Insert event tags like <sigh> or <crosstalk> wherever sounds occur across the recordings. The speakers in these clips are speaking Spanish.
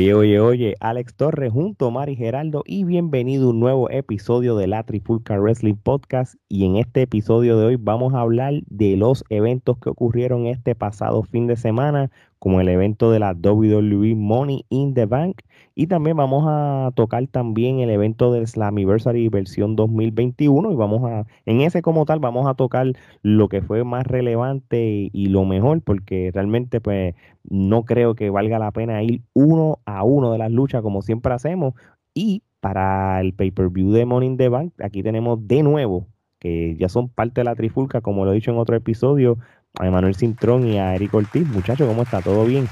Oye, oye, oye, Alex Torres junto a Mari Geraldo y bienvenido a un nuevo episodio de la Trifulca Wrestling Podcast. Y en este episodio de hoy vamos a hablar de los eventos que ocurrieron este pasado fin de semana como el evento de la WWE Money in the Bank. Y también vamos a tocar también el evento del Slammiversary versión 2021 y vamos a, en ese como tal, vamos a tocar lo que fue más relevante y lo mejor porque realmente pues no creo que valga la pena ir uno a uno de las luchas como siempre hacemos. Y para el pay-per-view de Money in the Bank aquí tenemos de nuevo que ya son parte de la trifulca como lo he dicho en otro episodio a Emanuel Cintrón y a Eric Ortiz. Muchachos, ¿cómo está? ¿Todo bien?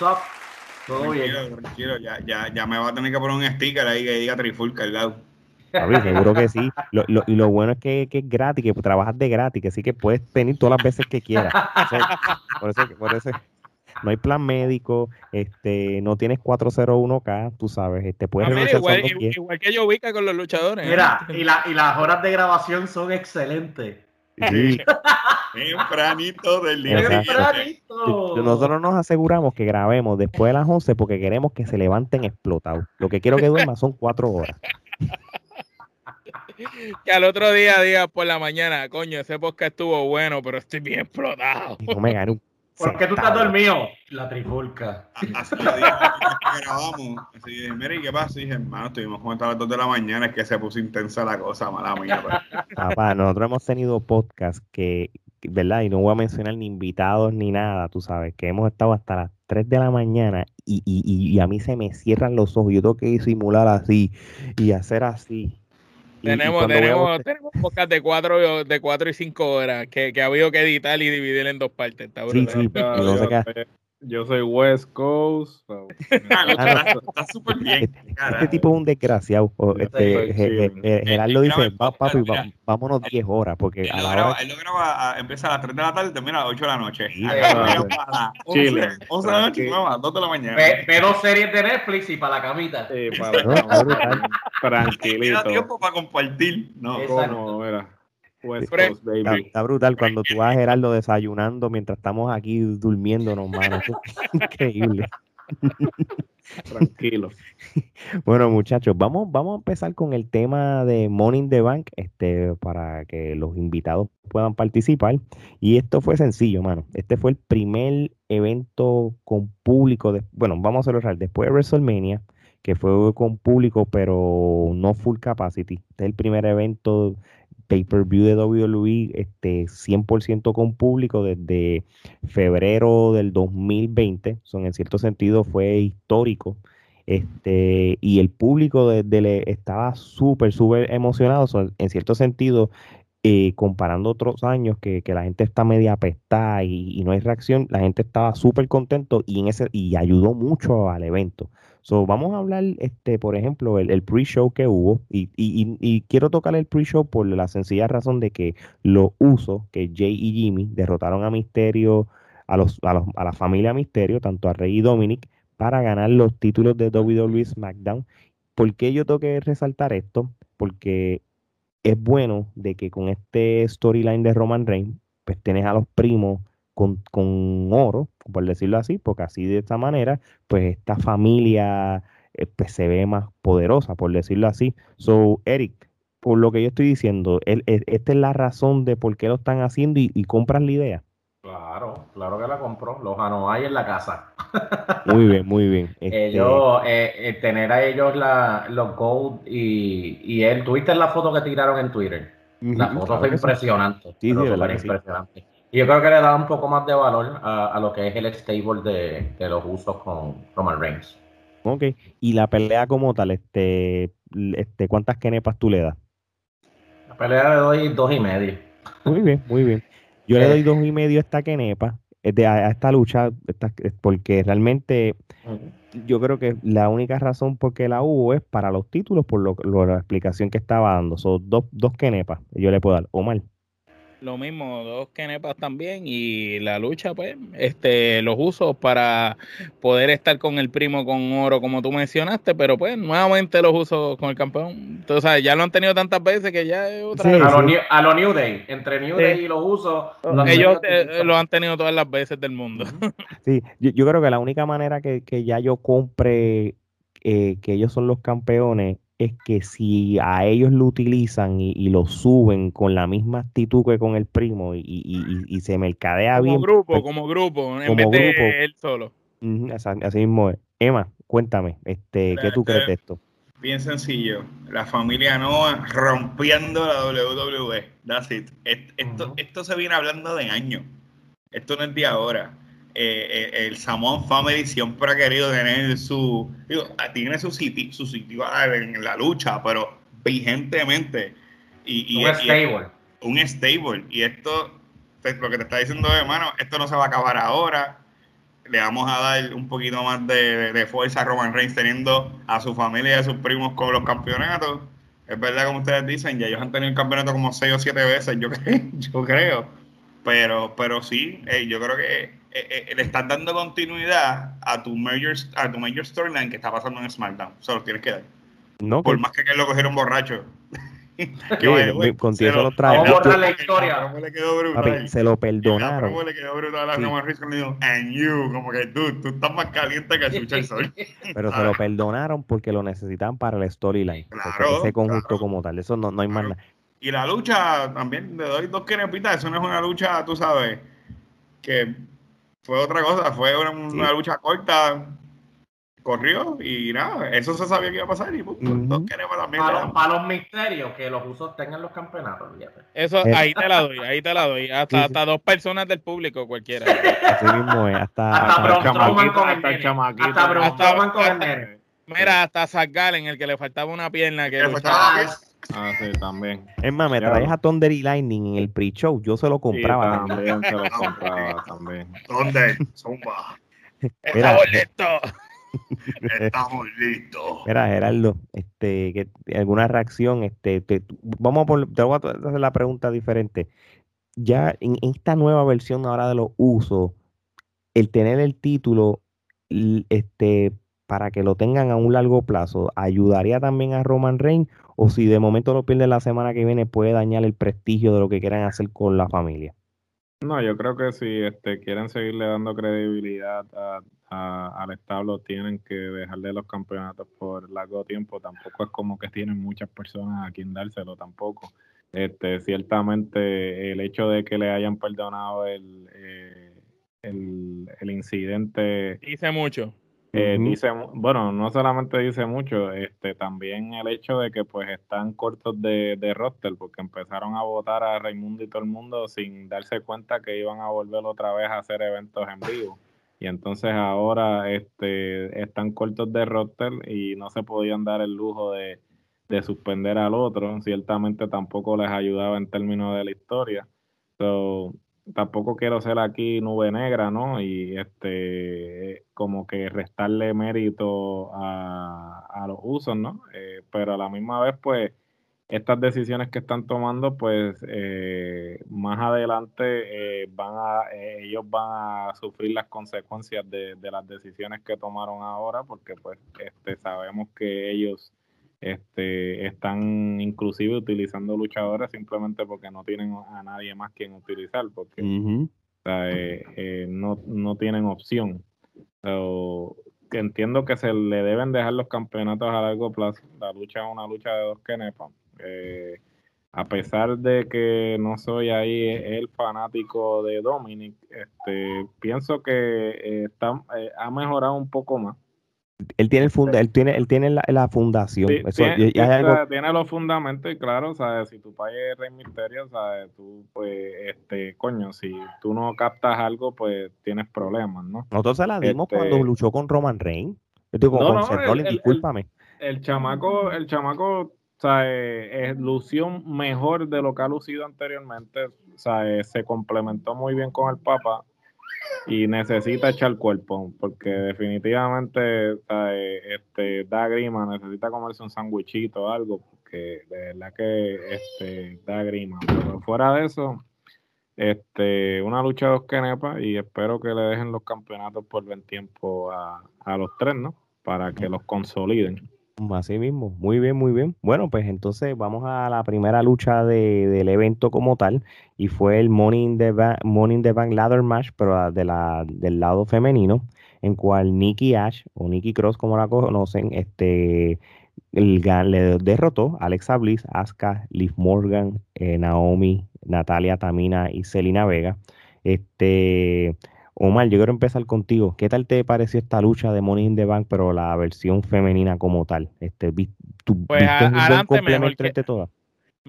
What's Todo bien. Tranquilo, ya, ya, ya me va a tener que poner un sticker ahí que diga Trifulca al lado. seguro que sí. Lo, lo, y lo bueno es que, que, es gratis, que trabajas de gratis, que sí que puedes venir todas las veces que quieras. por, eso, por eso no hay plan médico, este, no tienes 401k, tú sabes, este, puedes no, igual, igual, que yo ubica con los luchadores. Mira, y, la, y las horas de grabación son excelentes. Sí. Tempranito del día. Tempranito. Nosotros nos aseguramos que grabemos después de las 11 porque queremos que se levanten explotados. Lo que quiero que duerma son cuatro horas. que al otro día diga por la mañana, coño, ese podcast estuvo bueno, pero estoy bien explotado. No me gané un ¿Por qué tú estás dormido? La trifulca. Así lo dije, grabamos. Así dije, mire, ¿y qué pasa? Y dije, hermano, estuvimos como a las 2 de la mañana, es que se puso intensa la cosa, mala mía. Pues". Papá, nosotros hemos tenido podcast que, ¿verdad? Y no voy a mencionar ni invitados ni nada, tú sabes, que hemos estado hasta las 3 de la mañana y, y, y a mí se me cierran los ojos. Yo tengo que simular así y hacer así tenemos, tenemos, tenemos podcast de cuatro, de cuatro y cinco horas que, que ha habido que editar y dividir en dos partes. Está sí, sí, no sé qué. Yo soy West Coast. <laughs> está súper bien. Este, este, tipo es un desgraciado. Este, Gerardo dice, va, papi, vámonos 10 horas. Porque él, a lo graba, hora... él lo graba, empieza a las 3 de la tarde y termina a las 8 de la noche. Sí, claro. Chile. 11 de la noche y a las 2 de la mañana. Ve, ve, dos series de Netflix y para la camita. Sí, para <laughs> la camita. <laughs> Tranquilito. Tiempo para compartir. No, ¿cómo? Mira. Está, brutal cuando tú vas, Gerardo, desayunando mientras estamos aquí durmiéndonos, mano. <laughs> increíble. Tranquilo. <laughs> Bueno, muchachos, vamos, vamos a empezar con el tema de Morning the Bank, este, para que los invitados puedan participar. Y esto fue sencillo, mano. Este fue el primer evento con público. De, bueno, vamos a hacerlo real. Después de WrestleMania, que fue con público, pero no full capacity. Este es el primer evento pay-per-view de WWE este, 100% con público desde febrero del 2020. Son, en cierto sentido fue histórico. Este, y el público desde estaba súper, súper emocionado. en cierto sentido, eh, comparando otros años que, que, la gente está media apestada y, y, no hay reacción, la gente estaba súper contento y, en ese, y ayudó mucho al evento. So, vamos a hablar, este, por ejemplo, el, el pre-show que hubo, y, y, quiero tocar el pre-show por la sencilla razón de que los usos que Jay y Jimmy derrotaron a Misterio, a, los, a, los, a la familia Misterio, tanto a Rey y Dominic, para ganar los títulos de WWE SmackDown. ¿Por qué yo tengo que resaltar esto? Porque es bueno de que con este storyline de Roman Reigns, pues tienes a los primos con, con, oro, por decirlo así, porque así de esta manera, pues esta familia eh, pues, se ve más poderosa, por decirlo así. So, Eric, por lo que yo estoy diciendo, él, esta es la razón de por qué lo están haciendo y, compran la idea. Claro, claro que la compró. Los hay en la casa. Muy bien, muy bien. Este... Ellos, eh, eh, tener a ellos la, los Gold y, y él, ¿tuviste la foto que tiraron en Twitter? La foto claro fue impresionante. Sí, sí, impresionante. Sí. Y yo creo que le da un poco más de valor a, a lo que es el stable de, de, los usos con Roman Reigns. Ok, y la pelea como tal, este, este ¿cuántas kenepas tú le das? La pelea le doy dos y medio. Muy bien, muy bien. Yo le doy dos y medio a esta kenepa, de, a, esta lucha, esta, porque realmente yo creo que la única razón por qué la hubo es para los títulos, por lo, lo la explicación que estaba dando. Son dos, dos kenepas, yo le puedo dar, o mal. Lo mismo, dos kenepas también y la lucha, pues, este, los usos para poder estar con el primo con oro, como tú mencionaste, pero pues, nuevamente los usos con el campeón. Entonces, ya lo han tenido tantas veces que ya es otra Sí, vez. A los New, a los New Day, entre New Sí. Day y los usos. lo han Ellos eh, lo han tenido todas las veces del mundo. Sí, yo, yo creo que la única manera que, que ya yo compre eh, que ellos son los campeones es que si a ellos lo utilizan y, y lo suben con la misma actitud que con el primo y, y- y- y se mercadea Como bien, grupo, pues, como grupo, en como vez de grupo. él solo. así mismo es. Emma, cuéntame, este, ¿qué tú Este, crees de esto? Bien sencillo. La familia Noah rompiendo la WWE. That's it. Esto, esto se viene hablando de años. Esto no es de ahora. Eh, eh, el Samoan Family siempre ha querido tener su. Digo, tiene su sitio, su sitio en la lucha, pero vigentemente. Y, y- Un y- stable. un stable. Y esto, lo que te está diciendo, hermano, esto no se va a acabar ahora. Le vamos a dar un poquito más de, de fuerza a Roman Reigns teniendo a su familia y a sus primos con los campeonatos. Es verdad, como ustedes dicen, ya ellos han tenido el campeonato como seis o siete veces, yo, cre- <laughs> yo creo. Pero, pero sí, eh, yo creo que eh, eh, le estás dando continuidad a tu major, a tu major storyline que está pasando en SmackDown. Solo tienes que dar. No, Por que- más que, que lo cogieron borracho. <laughs> Que, contigo se lo- lo trae. Vamos a la historia. promo le quedó brutal. papi, se lo perdonaron. promo le quedó brutal a Sí. Roman Reigns cuando dijo, and you, como que tú, tú estás más caliente que chucha el sol. <laughs> Pero se lo perdonaron porque lo necesitaban para el storyline. Claro, ese conjunto claro. como tal. Eso no, no hay más nada. Y la lucha, también le doy dos quenepitas, eso no es una lucha, tú sabes, que fue otra cosa, fue una, una lucha corta, corrió y nada, eso se sabía que iba a pasar y. Dos quenepas también. Para, para los misterios, que los usos tengan los campeonatos. fíjate. Eso, Eh. ahí te la doy, ahí te la doy. Hasta, Sí, sí. hasta dos personas del público, cualquiera. Así mismo es. Hasta, Hasta hasta- con el hasta el nene. chamaquito. Hasta con el nene. Mira, hasta Zach Gallen, el que le faltaba una pierna que Le faltaba- Ah, sí, también. Es más, me traes a Thunder y Lightning en el pre-show. Yo se lo compraba. Sí, también se lo <laughs> compraba también. ¿Dónde? Zumba. <laughs> ¡Está boleto! <laughs> Estamos listos. Mira, Gerardo, este, que, alguna reacción, este, te- vamos a por- te voy a hacer la pregunta diferente. Ya en esta nueva versión ahora de los usos, el tener el título, este, para que lo tengan a un largo plazo, ¿ayudaría también a Roman Reigns? O si de momento lo pierde la semana que viene, puede dañar el prestigio de lo que quieran hacer con la familia. No, yo creo que si este, quieren seguirle dando credibilidad a- a- al establo, tienen que dejarle los campeonatos por largo tiempo. Tampoco es como que tienen muchas personas a quien dárselo tampoco. Este, ciertamente el hecho de que le hayan perdonado el, eh, el, el incidente Dice mucho. Eh, dice, bueno, no solamente dice mucho, este, también el hecho de que pues están cortos de, de roster, porque empezaron a votar a Raimundo y todo el mundo sin darse cuenta que iban a volver otra vez a hacer eventos en vivo. Y entonces ahora este, están cortos de roster y no se podían dar el lujo de, de suspender al otro. Ciertamente tampoco les ayudaba en términos de la historia. So, tampoco quiero ser aquí nube negra, ¿no? Y este, como que restarle mérito a, a los usos, ¿no? Eh, pero a la misma vez, pues, estas decisiones que están tomando, pues, eh, más adelante eh, van a, eh, ellos van a sufrir las consecuencias de, de las decisiones que tomaron ahora, porque, pues, este, sabemos que ellos este, están inclusive utilizando luchadores simplemente porque no tienen a nadie más quien utilizar, porque Ujú. o sea, eh, eh, no, no tienen opción. So, entiendo que se le deben dejar los campeonatos a largo plazo. La lucha es una lucha de dos kenepas. Eh, a pesar de que no soy ahí el fanático de Dominic, este, pienso que eh, está, eh, ha mejorado un poco más. Él tiene el funda, él tiene, él tiene la, la fundación. Sí, Eso, tiene, y- y hay o sea, algo- tiene los fundamentos y claro, ¿sabes? si tu país es Rey Misterio, ¿sabes? tú, pues, este, coño, si tú no captas algo, pues tienes problemas, ¿no? nosotros se la dimos este- cuando luchó con Roman Reigns. Yo digo, No, con no, el- Rollins, el- el- discúlpame. El chamaco, el chamaco, ¿sabes? Es, lució mejor de lo que ha lucido anteriormente, ¿sabes? Se complementó muy bien con el Papa y necesita echar cuerpo, porque definitivamente este, da grima, necesita comerse un sandwichito o algo, porque de verdad que este, da grima. Pero fuera de eso, Este, una lucha dos kenepas y espero que le dejen los campeonatos por buen tiempo a, a los tres, ¿no? Para que los consoliden. Así mismo, muy bien, muy bien. Bueno, pues entonces vamos a la primera lucha de, del evento como tal, y fue el Money in the Bank, the Bank Ladder Match, pero de la, del lado femenino, en cual Nikki Ash, o Nikki Cross como la conocen, este, el, le derrotó a Alexa Bliss, Asuka, Liv Morgan, eh, Naomi, Natalia Tamina y Selina Vega. Este, Omar, yo quiero empezar contigo. ¿Qué tal te pareció esta lucha de Money in the Bank, pero la versión femenina como tal? Este, ¿tú, pues adelante mejor que, todas?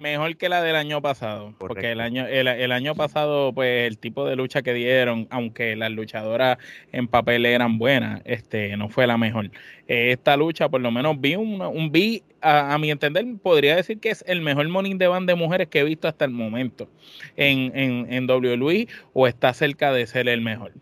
Mejor que la del año pasado, porque el año el, año pasado pues el tipo de lucha que dieron, aunque las luchadoras en papel eran buenas, este no fue la mejor. esta lucha por lo menos vi un, un vi a, mi entender podría decir que es el mejor morning de band de mujeres que he visto hasta el momento en en, en WWE o está cerca de ser el mejor.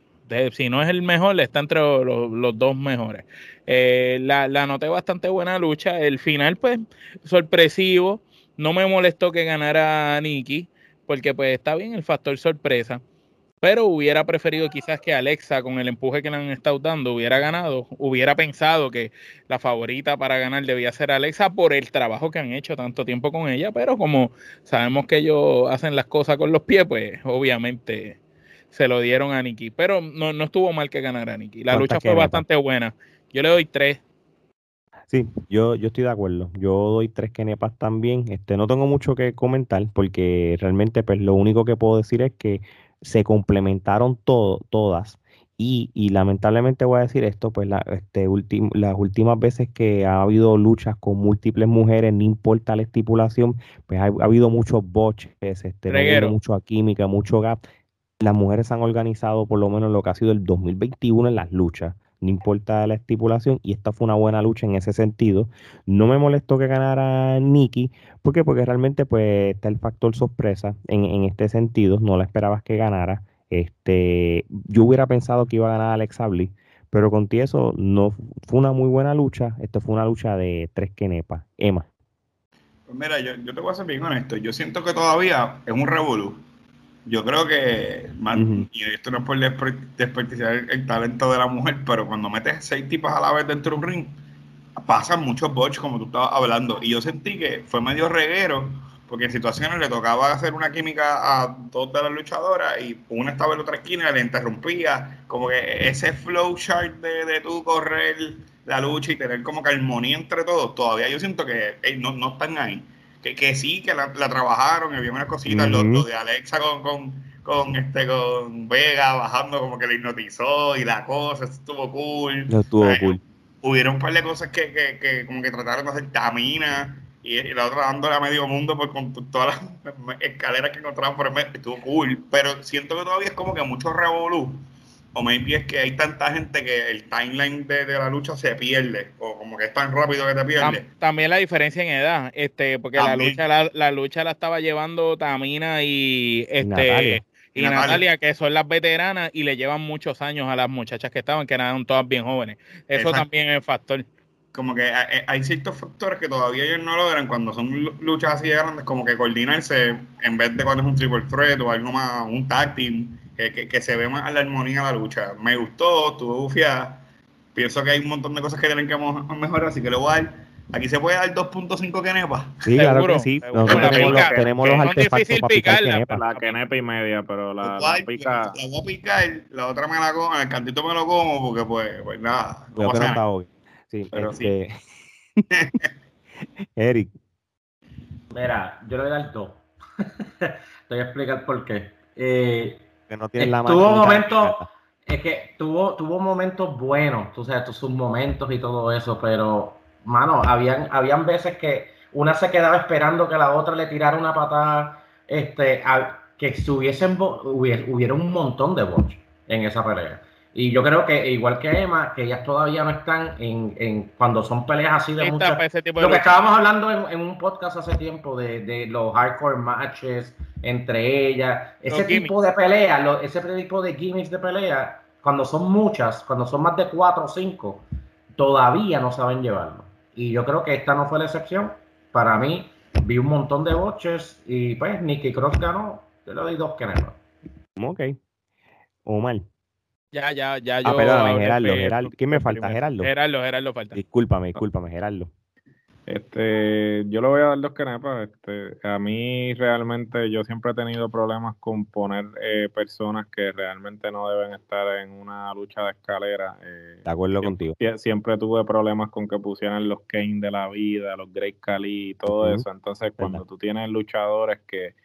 si no es el mejor, está entre los, dos mejores. Eh, la, la noté bastante buena lucha. El final, pues, sorpresivo no me molestó que ganara Nikki, porque pues está bien el factor sorpresa. Pero hubiera preferido quizás que Alexa, con el empuje que le han estado dando, hubiera ganado. Hubiera pensado que la favorita para ganar debía ser Alexa por el trabajo que han hecho tanto tiempo con ella. Pero como sabemos que ellos hacen las cosas con los pies, pues obviamente se lo dieron a Nikki. Pero no, no estuvo mal que ganara Nikki. La lucha fue bastante buena. Yo le doy tres Sí, yo, yo estoy de acuerdo. Yo doy tres kenepas también. Este, no tengo mucho que comentar porque realmente pues, lo único que puedo decir es que se complementaron todo, todas. Y, y, lamentablemente voy a decir esto, pues la, este, las últimas veces que ha habido luchas con múltiples mujeres, no importa la estipulación, pues ha, habido muchos boches, este, no ha mucha química, mucho gap. Las mujeres han organizado por lo menos lo que ha sido el 2021 en las luchas no importa la estipulación, y esta fue una buena lucha en ese sentido. No me molestó que ganara Nikki, ¿por qué? Porque realmente pues está el factor sorpresa en, este sentido, no la esperabas que ganara. Este, yo hubiera pensado que iba a ganar Alexa Bliss, pero con eso no fue una muy buena lucha. Esto fue una lucha de tres kenepas. Emma. Pues mira, yo, yo, te voy a ser bien honesto. Yo siento que todavía es un revolú yo creo que, y esto no es por desperdiciar el, talento de la mujer, pero cuando metes seis tipas a la vez dentro de un ring, pasan muchos bots, como tú estabas hablando. Y yo sentí que fue medio reguero, porque en situaciones le tocaba hacer una química a dos de las luchadoras y una estaba en la otra esquina y le interrumpía. Como que ese flow chart de, de tú correr la lucha y tener como que armonía entre todos, todavía yo siento que no, no están ahí que, que sí, que la, trabajaron, había unas cositas, lo, de Alexa con, con, este con Vega bajando como que le hipnotizó y la cosa, estuvo cool. Estuvo cool. Hubieron un par de cosas que, que, que como que trataron de hacer tamina y, la otra dándole a medio mundo por, con todas las <laughs> escaleras que encontraban por el medio, estuvo cool, pero siento que todavía es como que mucho revolú o maybe es que hay tanta gente que el timeline de, la lucha se pierde, o como que es tan rápido que te pierde. También la diferencia en edad, este, porque la lucha, la, lucha la estaba llevando Tamina y este y Natalia. que son las veteranas y le llevan muchos años a las muchachas que estaban, que eran todas bien jóvenes. Eso también es factor. Como que hay, ciertos factores que todavía ellos no logran cuando son luchas así de grandes, como que coordinarse en vez de cuando es un triple threat o algo más, un tag team que, se ve más la armonía de la lucha. Me gustó, estuvo bufiada. Pienso que hay un montón de cosas que tienen que mejorar, así que le voy a dar. Aquí se puede dar 2.5 kenepa. Sí, claro que sí. Nosotros tenemos, los, tenemos los artefactos para picar kenepa. La kenepa y media, pero la, la pica... La voy a picar, la otra me la como, el cantito me lo como porque pues, pues nada. Voy a hoy. Sí, pero este... sí. <laughs> Eric. Mira, yo le voy a dar dos. <laughs> Te voy a explicar por qué. Eh, no tiene la Tuvo momentos, es que tuvo, tuvo momentos buenos, tú sabes, sus momentos y todo eso, pero, mano, habían, habían veces que una se quedaba esperando que la otra le tirara una patada, este, que hubiesen, hubiera, hubiera un montón de bots en esa pelea. Y yo creo que, igual que Emma, que ellas todavía no están en, en cuando son peleas así de muchas. Lo que estábamos hablando en, un podcast hace tiempo de, de, los hardcore matches entre ellas, ese tipo de pelea, ese tipo de gimmicks de pelea, cuando son muchas, cuando son más de cuatro o cinco, todavía no saben llevarlo. Y yo creo que esta no fue la excepción. Para mí, vi un montón de boches y pues Nicky Cross ganó. Yo le doy dos que Ok. Omar. Ya, ya, ya. Ah, yo perdóname, hablé Gerardo, Gerardo. ¿Quién me falta? Gerardo. Gerardo, Gerardo falta. Discúlpame, discúlpame, Gerardo. Este, yo le voy a dar dos canepas. Este, a mí realmente yo siempre he tenido problemas con poner eh, personas que realmente no deben estar en una lucha de escalera. eh, De acuerdo siempre, contigo. sie- siempre tuve problemas con que pusieran los Kane de la vida, los Great Khali y todo eso. Entonces, cuando Verdad. tú tienes luchadores que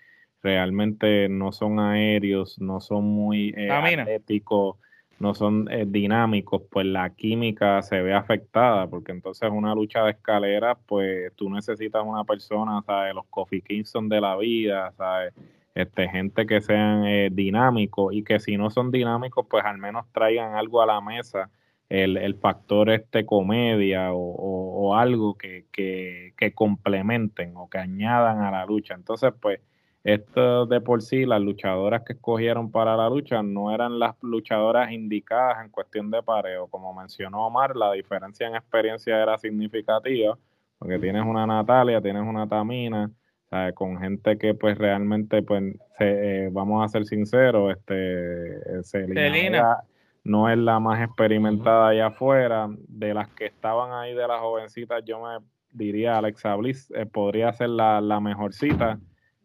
realmente no son aéreos, no son muy eh, atléticos, no son eh, dinámicos, pues la química se ve afectada, porque entonces una lucha de escalera, pues tú necesitas una persona, ¿sabes? Los Kofi Kingston de la vida, ¿sabes? Este, gente que sean eh, dinámicos y que si no son dinámicos, pues al menos traigan algo a la mesa, el, el factor este comedia o, o- o algo que, que, que complementen o que añadan a la lucha. Entonces, pues, esto de por sí, las luchadoras que escogieron para la lucha no eran las luchadoras indicadas en cuestión de pareo. Como mencionó Omar, la diferencia en experiencia era significativa, porque tienes una Natalia, tienes una Tamina, ¿sabes? con gente que pues realmente, pues, se- eh, vamos a ser sinceros, este, Selena no es la más experimentada allá afuera. De las que estaban ahí, de las jovencitas, yo me diría Alexa Bliss eh, podría ser la, la mejorcita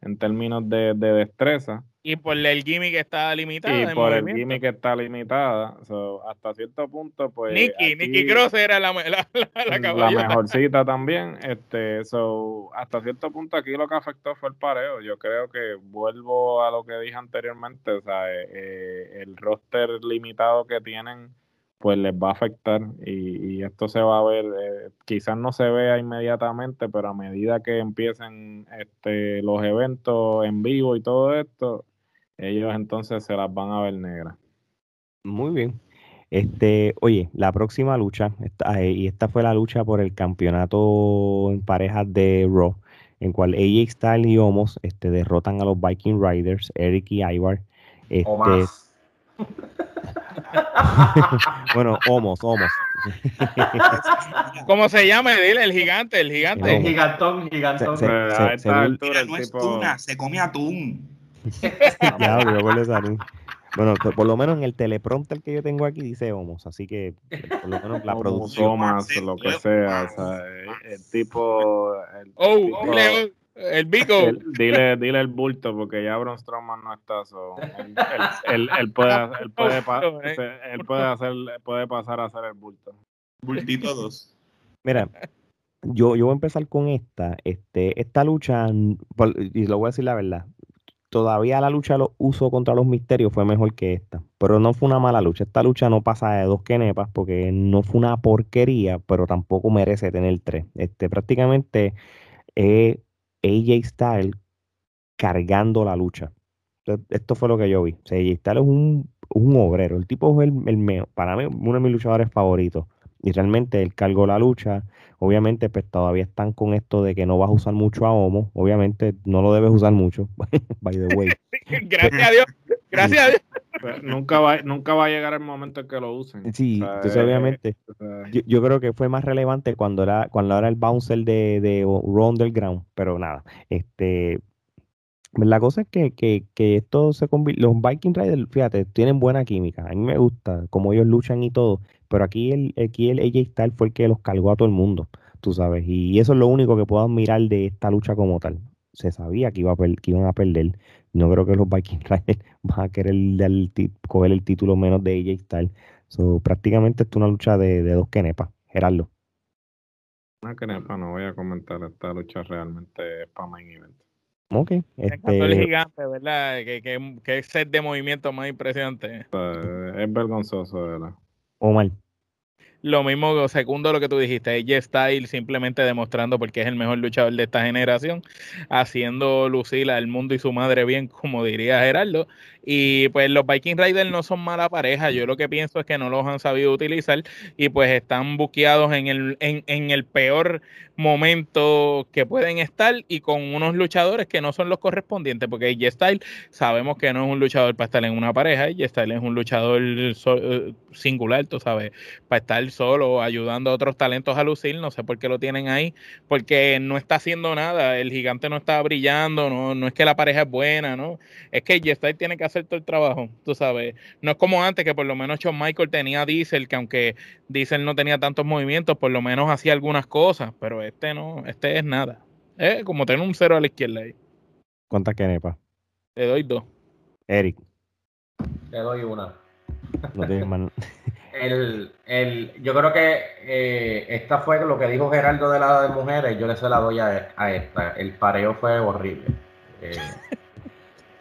en términos de, de destreza. Y por el gimmick está limitado. Y por el gimmick que está limitada, so, hasta cierto punto, pues. Aquí Nicky Cross era la, la, la, la la mejorcita <laughs> también. Este, so, hasta cierto punto aquí lo que afectó fue el pareo. Yo creo que vuelvo a lo que dije anteriormente, o sea, eh, eh, el roster limitado que tienen, pues les va a afectar y, y esto se va a ver, eh, quizás no se vea inmediatamente, pero a medida que empiecen este, los eventos en vivo y todo esto, ellos entonces se las van a ver negras. Muy bien. Este, oye, la próxima lucha, esta- eh, y esta fue la lucha por el campeonato en parejas de Raw, en cual AJ Styles y Omos este, derrotan a los Viking Riders, Eric y Ivar. Este, O más. <laughs> bueno, Omos, Omos. <laughs> ¿Cómo se llama? Dile, el gigante, el gigante. No. Gigantón, gigantón. Se- se- a esta según- altura Mira, el no es tuna, se come atún. <laughs> Ya, yo. Bueno, por, por lo menos en el teleprompter que yo tengo aquí dice Homos, así que por lo menos la producción. Lo que sea, o sea, el, el tipo, el, Oh, tipo- oh, el bico. dile, dile el bulto porque ya Braun Strowman no está, so, él, él- él- él puede, él puede, se- él puede hacer, puede pasar a hacer el bulto. Bultito <laughs> 2. Mira, yo, yo voy a empezar con esta. Este, esta lucha, y lo voy a decir la verdad, todavía la lucha los uso contra los misterios fue mejor que esta. Pero no fue una mala lucha. Esta lucha no pasa de dos quenepas porque no fue una porquería, pero tampoco merece tener tres. Este, prácticamente eh, AJ Styles cargando la lucha. Esto fue lo que yo vi. O sea, AJ Styles es un, un obrero. El tipo es el, el para mí, uno de mis luchadores favoritos. Y realmente él cargó la lucha. Obviamente, pues todavía están con esto de que no vas a usar mucho a Homo. Obviamente, no lo debes usar mucho. <laughs> By the way. <laughs> Gracias a Dios. Gracias a Dios. Pero nunca va, nunca va a llegar el momento en que lo usen. Sí, O sea, entonces eh, obviamente. o sea, Yo, yo creo que fue más relevante cuando era, cuando era el bouncer de, de Raw Underground, pero nada, este, la cosa es que, que, que esto se convierte, los Viking Riders, fíjate, tienen buena química, a mí me gusta cómo ellos luchan y todo, pero aquí el, aquí el AJ Styles fue el que los cargó a todo el mundo, tú sabes, y eso es lo único que puedo admirar de esta lucha como tal. Se sabía que, iba a que iban a perder. No creo que los Viking <laughs> Riders van a querer dar el coger el título menos de AJ Styles. So, prácticamente esto es una lucha de, de dos quenepas. Gerardo. una crepa, no voy a comentar esta lucha realmente es para main event. Ok. Encantó el Este, gigante, ¿verdad? Que, que, que set de movimiento más impresionante. O sea, es vergonzoso, de verdad. Omar. Lo mismo, segundo lo que tú dijiste, AJ Styles simplemente demostrando porque es el mejor luchador de esta generación, haciendo lucir al mundo y su madre bien, como diría Gerardo. Y pues los Viking Riders no son mala pareja, yo lo que pienso es que no los han sabido utilizar y pues están buqueados en el, en, en el peor momento que pueden estar y con unos luchadores que no son los correspondientes, porque AJ Styles sabemos que no es un luchador para estar en una pareja, AJ Styles es un luchador so- eh, singular, tú sabes, para estar solo, ayudando a otros talentos a lucir. No sé por qué lo tienen ahí, porque no está haciendo nada. El gigante no está brillando, no, no es que la pareja es buena, ¿no? Es que J-Style tiene que hacer todo el trabajo, tú sabes. No es como antes, que por lo menos Shawn Michael tenía Diesel, que aunque Diesel no tenía tantos movimientos, por lo menos hacía algunas cosas, pero este no, este es nada. Es como tener un cero a la izquierda ahí. ¿Cuántas Kenepa? Le doy dos. Eric, Te doy una. no tienes más. <laughs> El, el, yo creo que eh, esta fue lo que dijo Gerardo de la de mujeres, yo le se la doy a, a esta. El pareo fue horrible. Eh, <laughs>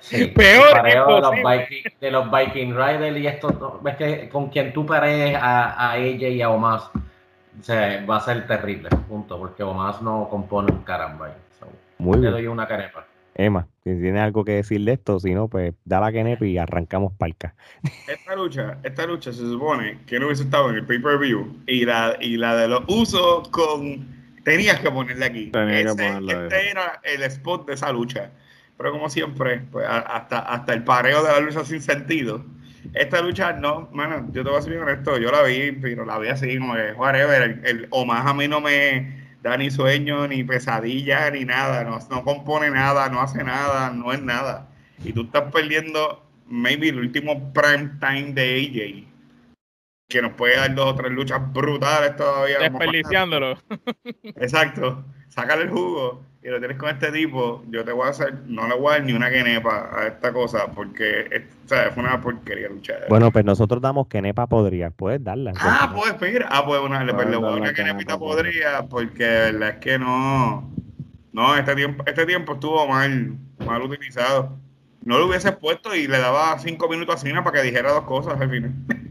sí, Peor, de los. Viking, de los Viking Riders y estos dos, ves que con quien tú parees a, a ella y a Omas, o sea, va a ser terrible, punto, porque Omas no compone un caramba. So, Muy le bien. doy una carepa. Emma, si tienes algo que decir de esto, si no, pues da la Kenepa y arrancamos palca. Esta lucha, esta lucha se supone que no hubiese estado en el pay-per-view y la, y la de los usos con... Tenías que ponerla aquí. Tenía que Ese- ponerla este era el spot de esa lucha. Pero como siempre, pues hasta, hasta el pareo de la lucha sin sentido. Esta lucha, no, mano, yo te voy a ser bien honesto, yo la vi, pero la vi así como que, whatever, el, el Omar a mí no me da ni sueño, ni pesadilla, ni nada, no, no compone nada, no hace nada, no es nada. Y tú estás perdiendo, maybe, el último prime time de AJ, que nos puede dar dos o tres luchas brutales todavía. Desperdiciándolo. <laughs> Exacto. Sácale el jugo y lo tienes con este tipo. Yo te voy a hacer, no le voy a dar ni una quenepa a esta cosa porque es- o sea, fue una porquería luchar. Bueno, pues nosotros damos Kenepa podría. Puedes darla. ah, pues mira, ah, pues una, le, Puedes le voy a dar una quenepa, quenepita podría porque de verdad es que no. No, este tiempo, este tiempo estuvo mal, mal utilizado. No lo hubiese puesto y le daba cinco minutos a Cena para que dijera dos cosas al final. <laughs>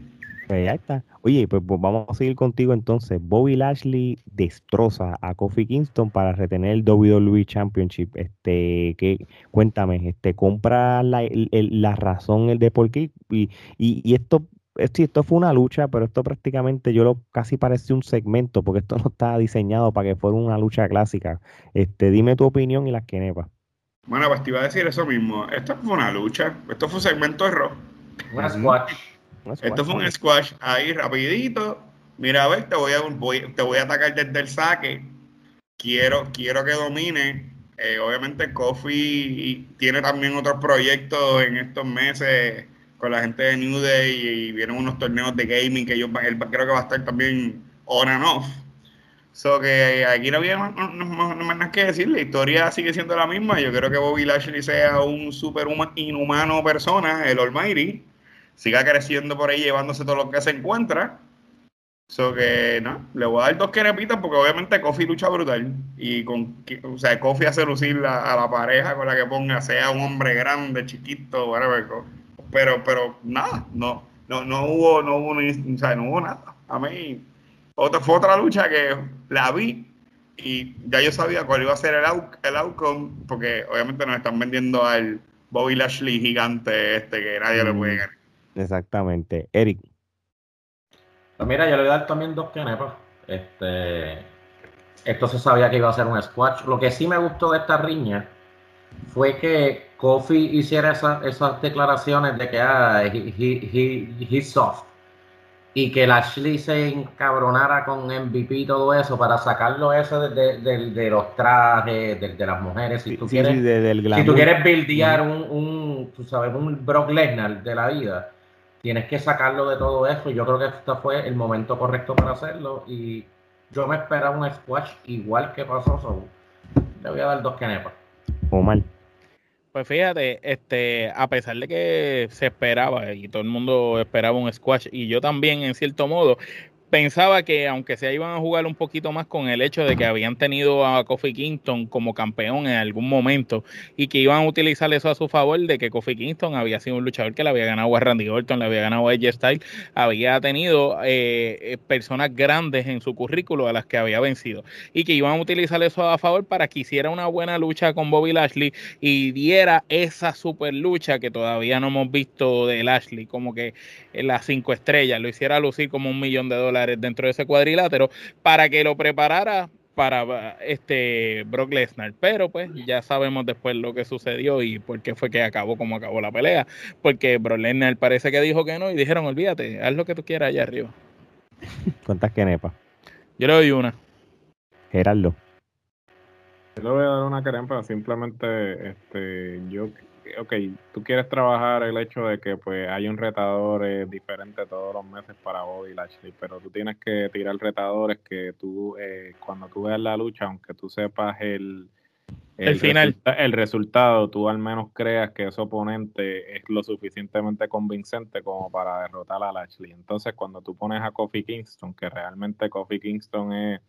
Está. Oye, pues, pues vamos a seguir contigo entonces. Bobby Lashley destroza a Kofi Kingston para retener el WWE Championship. Este, que cuéntame, este, compra la, el- la razón el de por qué y, y, y esto, esto, esto fue una lucha, pero esto prácticamente yo lo casi parece un segmento porque esto no está diseñado para que fuera una lucha clásica. Este, dime tu opinión y las quenepas. Bueno, pues te iba a decir eso mismo. Esto fue una lucha. Esto fue un segmento de rock. Una Ujú. Esto fue un squash ahí rapidito. Mira, a ver, te voy a, te voy a atacar desde el saque. Quiero, quiero que domine. Eh, obviamente Kofi tiene también otros proyectos en estos meses con la gente de New Day y vienen unos torneos de gaming que yo él creo que va a estar también on and off. So que aquí no había más, no- no- nada que decir, la historia sigue siendo la misma. Yo creo que Bobby Lashley sea un super inhumano persona, el Almighty siga creciendo por ahí llevándose todo lo que se encuentra. So que no, le voy a dar dos quenepitas porque obviamente Kofi lucha brutal. Y con o sea, Kofi hace lucir la- a la pareja con la que ponga, sea un hombre grande, chiquito, whatever. Pero, pero nada, no, no, no hubo, no hubo ni- o sea, no hubo nada. A mí, otra, fue otra lucha que la vi y ya yo sabía cuál iba a ser el, out- el outcome, porque obviamente nos están vendiendo al Bobby Lashley gigante este que nadie le puede Mm. ganar. Exactamente. Eric, Pues mira, yo le voy a dar también dos canepas. Este, esto se sabía que iba a ser un squash. Lo que sí me gustó de esta riña fue que Kofi hiciera esa- esas declaraciones de que ah, he, he- he- he's soft. Y que Lashley se encabronara con MVP y todo eso para sacarlo eso de, de- de- de los trajes, de, las mujeres. Si tú sí, quieres sí, si tú quieres buildear un, un, tú sabes, un Brock Lesnar de la vida, tienes que sacarlo de todo eso. Y yo creo que este fue el momento correcto para hacerlo. Y yo me esperaba un squash igual que pasó. so, le voy a dar dos canepas. Omar. Pues fíjate, este, a pesar de que se esperaba y todo el mundo esperaba un squash y yo también en cierto modo pensaba que aunque se iban a jugar un poquito más con el hecho de que habían tenido a Kofi Kingston como campeón en algún momento y que iban a utilizar eso a su favor de que Kofi Kingston había sido un luchador que le había ganado a Randy Orton, le había ganado a AJ Styles, había tenido eh, eh, personas grandes en su currículo a las que había vencido y que iban a utilizar eso a favor para que hiciera una buena lucha con Bobby Lashley y diera esa super lucha que todavía no hemos visto de Lashley, como que en las cinco estrellas, lo hiciera lucir como un millón de dólares dentro de ese cuadrilátero, para que lo preparara para este Brock Lesnar. Pero pues ya sabemos después lo que sucedió y por qué fue que acabó como acabó la pelea. Porque Brock Lesnar parece que dijo que no y dijeron, olvídate, haz lo que tú quieras allá arriba. <laughs> ¿Cuántas quenepas? Yo le doy una. Gerardo. Yo le voy a dar una quenepa, simplemente, este, yo, ok, tú quieres trabajar el hecho de que pues hay un retador eh, diferente todos los meses para Bobby Lashley, pero tú tienes que tirar retadores que tú, eh, cuando tú veas la lucha, aunque tú sepas el, El final. resulta- el resultado, tú al menos creas que ese oponente es lo suficientemente convincente como para derrotar a Lashley. Entonces, cuando tú pones a Kofi Kingston, que realmente Kofi Kingston es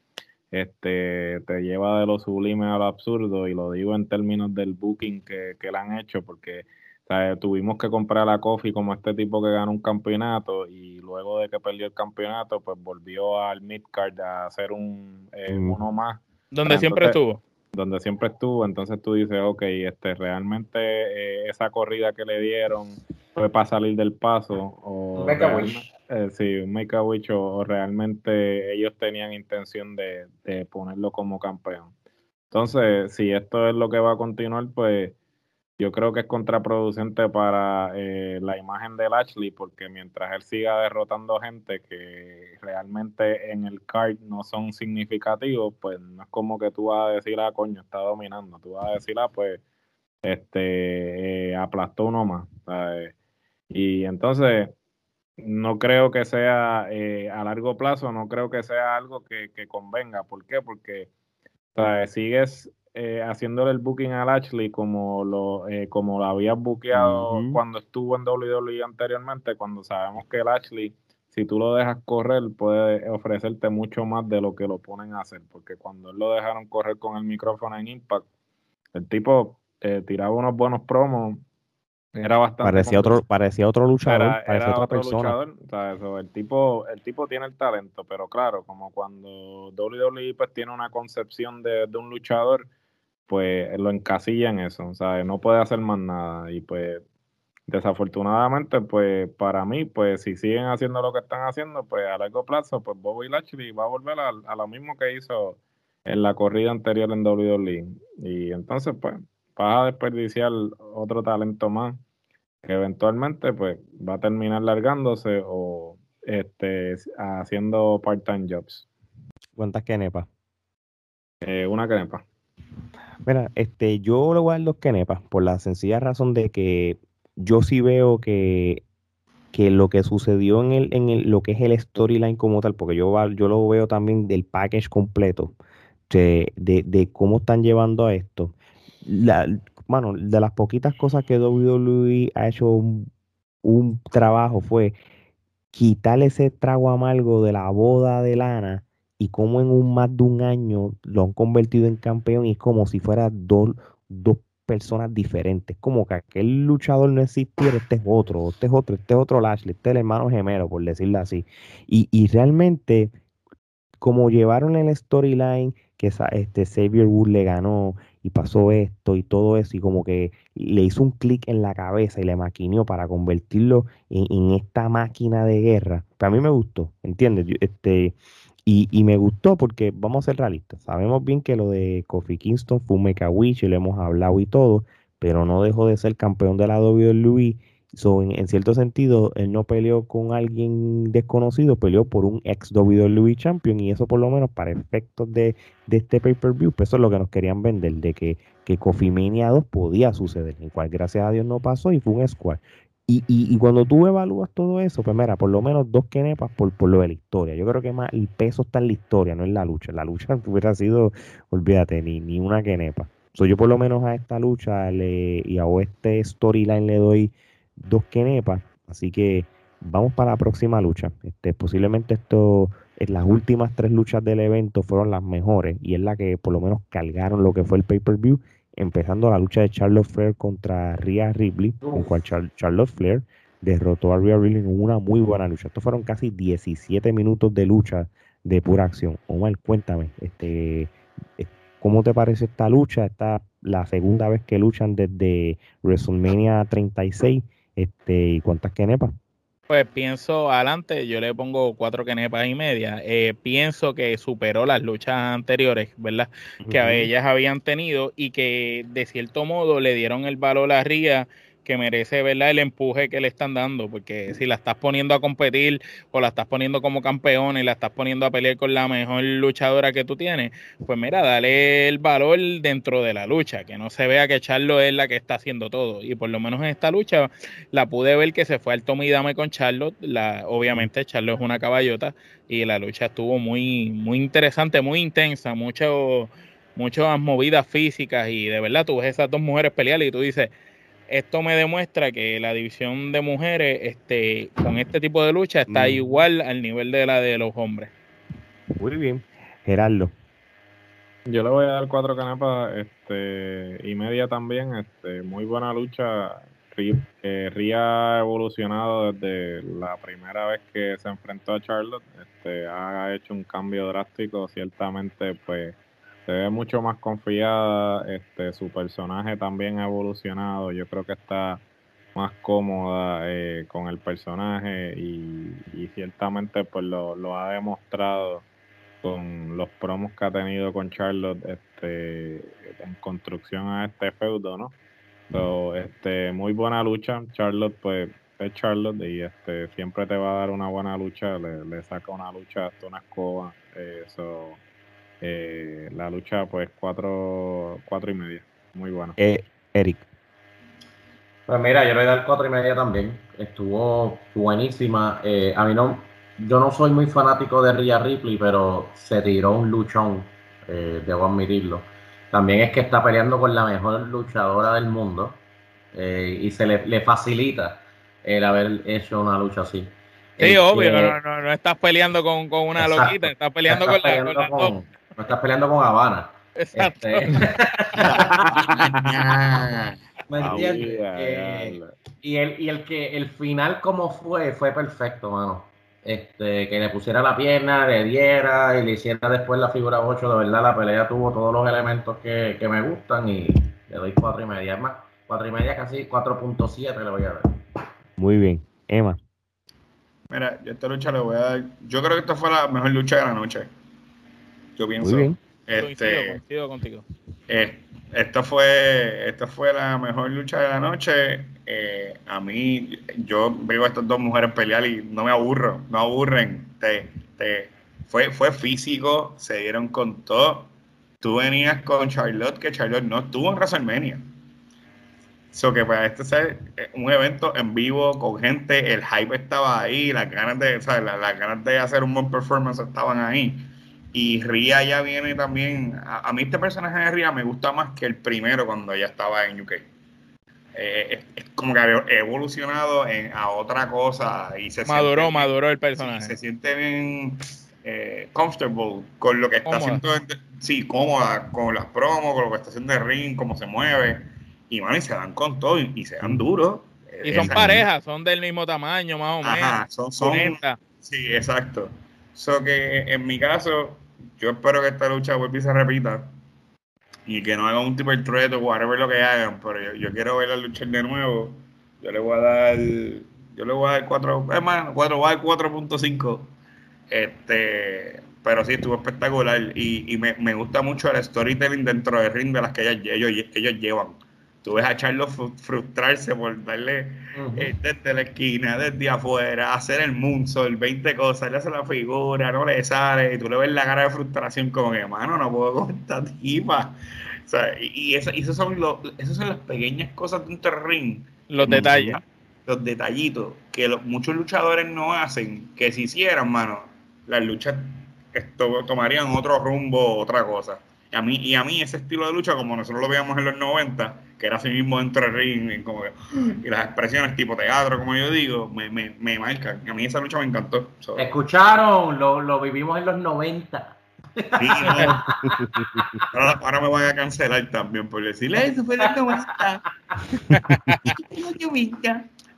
este te lleva de lo sublime a lo absurdo y lo digo en términos del booking que, que le han hecho porque ¿sabes? tuvimos que comprar a Kofi como este tipo que ganó un campeonato y luego de que perdió el campeonato pues volvió al midcard a hacer un eh, uno más Donde siempre estuvo. donde siempre estuvo, entonces tú dices, ok, este, realmente eh, esa corrida que le dieron fue para salir del paso, o Un make a realme- wish. eh, sí, un make a wish, o, o realmente ellos tenían intención de, de ponerlo como campeón. Entonces, si esto es lo que va a continuar, pues yo creo que es contraproducente para eh, la imagen de Lashley, porque mientras él siga derrotando gente que realmente en el card no son significativos, pues no es como que tú vas a decir, ah, coño, está dominando. Tú vas a decir, ah, pues, este, eh, aplastó uno más. ¿sabes? Y entonces, no creo que sea eh, a largo plazo, no creo que sea algo que, que convenga. ¿Por qué? Porque ¿sabes? sigues eh, haciéndole el booking a Lashley como lo, eh, como lo habías buqueado cuando estuvo en WWE anteriormente, cuando sabemos que Lashley, si tú lo dejas correr, puede ofrecerte mucho más de lo que lo ponen a hacer, porque cuando él lo dejaron correr con el micrófono en Impact, el tipo eh, tiraba unos buenos promos, era bastante Parecía otro, parecía otro luchador, Era- parecía era otra otro persona. luchador, o sea, eso, el tipo, el tipo tiene el talento, pero claro, como cuando WWE pues tiene una concepción de, de un luchador, pues lo encasilla en eso, o sea, no puede hacer más nada. Y pues desafortunadamente pues para mí pues si siguen haciendo lo que están haciendo pues a largo plazo pues Bobby Lashley va a volver a, a lo mismo que hizo en la corrida anterior en WWE y entonces pues vas a desperdiciar otro talento más que eventualmente pues va a terminar largándose o este haciendo part-time jobs. ¿Cuántas quenepas? Eh, una crepa. Mira, este, yo le voy a dar dos quenepas por la sencilla razón de que yo sí veo que, que lo que sucedió en el, en el, lo que es el storyline como tal, porque yo, yo lo veo también del package completo, de, de, de cómo están llevando a esto. La, mano, de las poquitas cosas que WWE ha hecho un, trabajo fue quitar ese trago amargo de la boda de Lana y como en un más de un año lo han convertido en campeón y es como si fuera dos, dos personas diferentes. Como que aquel luchador no existiera, este es otro, este es otro, este es otro Lashley, este es el hermano gemelo, por decirlo así. Y, y realmente, como llevaron el storyline que esa- este Xavier Wood le ganó y pasó esto y todo eso, y como que le hizo un clic en la cabeza y le maquineó para convertirlo en, en esta máquina de guerra. Pero a mí me gustó, ¿entiendes? Este, y, y me gustó porque, vamos a ser realistas, sabemos bien que lo de Kofi Kingston fue un wish y lo hemos hablado y todo, pero no dejó de ser campeón de la WWE. So, en, cierto sentido, él no peleó con alguien desconocido, peleó por un ex WWE champion y eso por lo menos para efectos de, de este pay-per-view, pues eso es lo que nos querían vender, de que, que Kofi Mania 2 podía suceder, el cual gracias a Dios no pasó y fue un squad. Y, y, y cuando tú evalúas todo eso, pues mira, por lo menos dos quenepas por, por lo de la historia. Yo creo que más el peso está en la historia, no en la lucha. La lucha <laughs> hubiera sido, olvídate, ni, ni una quenepa. So, yo por lo menos a esta lucha le, y a este storyline le doy dos quenepas. Así que vamos para la próxima lucha. Este, posiblemente esto, en las últimas tres luchas del evento fueron las mejores y es la que por lo menos cargaron lo que fue el pay-per-view empezando la lucha de Charlotte Flair contra Rhea Ripley, Uf. cual Char- Charlotte Flair derrotó a Rhea Ripley en una muy buena lucha. Estos fueron casi 17 minutos de lucha de pura acción. Omar, cuéntame, este, eh, ¿cómo te parece esta lucha? Esta la segunda vez que luchan desde WrestleMania 36, este, ¿y cuántas quenepas? Pues pienso adelante, yo le pongo cuatro quenepas y media. Eh, pienso que superó las luchas anteriores, ¿verdad? que Ujú. ellas habían tenido y que de cierto modo le dieron el valor a Ría que merece ¿verdad? el empuje que le están dando, porque si la estás poniendo a competir o la estás poniendo como campeona y la estás poniendo a pelear con la mejor luchadora que tú tienes, pues mira, dale el valor dentro de la lucha, que no se vea que Charlo es la que está haciendo todo. Y por lo menos en esta lucha la pude ver que se fue al tome y dame con Charlotte, la, obviamente Charlo es una caballota y la lucha estuvo muy, muy interesante, muy intensa, mucho muchas movidas físicas y de verdad tú ves esas dos mujeres pelear y tú dices, esto me demuestra que la división de mujeres este, con este tipo de lucha está mm. igual al nivel de la de los hombres. Muy bien, Gerardo. Yo le voy a dar cuatro canepas este, y media también. Este, muy buena lucha. Ria ha evolucionado desde la primera vez que se enfrentó a Charlotte. Este, ha hecho un cambio drástico. Ciertamente, pues se ve mucho más confiada, este, su personaje también ha evolucionado, yo creo que está más cómoda eh, con el personaje y, ciertamente pues lo, ha demostrado con los promos que ha tenido con Charlotte este, en construcción a este feudo, ¿no? este, muy buena lucha, Charlotte pues es Charlotte y este siempre te va a dar una buena lucha, le, saca una lucha hasta una escoba, eso eh, eh, la lucha, pues, cuatro, cuatro y media. Muy buena. Eh, Eric. Pues mira, yo le doy cuatro y media también. Estuvo buenísima. Eh, a mí no, yo no soy muy fanático de Rhea Ripley, pero se tiró un luchón. Eh, debo admitirlo. También es que está peleando con la mejor luchadora del mundo y se le, facilita el haber hecho una lucha así. Sí, obvio, no, no, no, estás peleando con, una loquita, estás peleando, con, la, con, no estás peleando con Habana. Exacto. Este, <laughs> ¿Me entiendes? y, el, y el que el final como fue, fue perfecto, mano. Este, que le pusiera la pierna, le diera y le hiciera después la figura 8, de verdad la pelea tuvo todos los elementos que, me gustan y le doy cuatro y media. Es más, cuatro y media casi 4.7 le voy a dar. Muy bien. Emma. Mira, yo esta lucha le voy a dar. Yo creo que esta fue la mejor lucha de la noche. Yo pienso. Este, coincido, contigo. Eh, esta fue, esta fue la mejor lucha de la noche. Eh, a mí, yo veo a estas dos mujeres pelear y no me aburro, no aburren. Te, te, fue, fue físico, se dieron con todo. Tú venías con Charlotte, que Charlotte no estuvo en WrestleMania. So que para este ser eh, un evento en vivo con gente, el hype estaba ahí, las ganas de, las ganas de hacer un buen performance estaban ahí y Ria ya viene también. A, mí este personaje de Ria me gusta más que el primero cuando ella estaba en UK. Eh, es, como que ha evolucionado en, a otra cosa y se maduró, maduró el personaje. Se, siente bien eh, comfortable con lo que está haciendo. Sí, cómoda con las promos, con lo que está haciendo el ring, cómo se mueve. Y se dan con todo y, se dan duros. Y son parejas, son del mismo tamaño, más o menos. son, son Sí, exacto. So que en mi caso, yo espero que esta lucha vuelva y se repita. Y que no haga un tipo de threat o whatever lo que hagan. Pero yo, quiero ver la lucha de nuevo. Yo le voy a dar. Yo le voy a dar 4. Es más, 4, voy a dar 4.5. Este. Pero sí, estuvo espectacular. Y, y me, gusta mucho el storytelling dentro del ring de las que ellos llevan tú ves a Charlo frustrarse por darle eh, desde la esquina, desde afuera, hacer el moonsault, 20 cosas, le hace la figura, no le sale, y tú le ves la cara de frustración como que, mano, no puedo con esta tipa. O sea, y, eso, esos son esas son las pequeñas cosas de un ring. Los detalles. Los detallitos que muchos luchadores no hacen, que si hicieran, mano, las luchas esto, tomarían otro rumbo, otra cosa. Y a, mí, y a mí ese estilo de lucha, como nosotros lo veíamos en los 90, que era así mismo dentro del ring, como y las expresiones tipo teatro, como yo digo, me, me, me marcan. A mí esa lucha me encantó. ¿Escucharon? Lo, lo vivimos en los 90. ahora, me van a cancelar también por decirle eso fue la 90.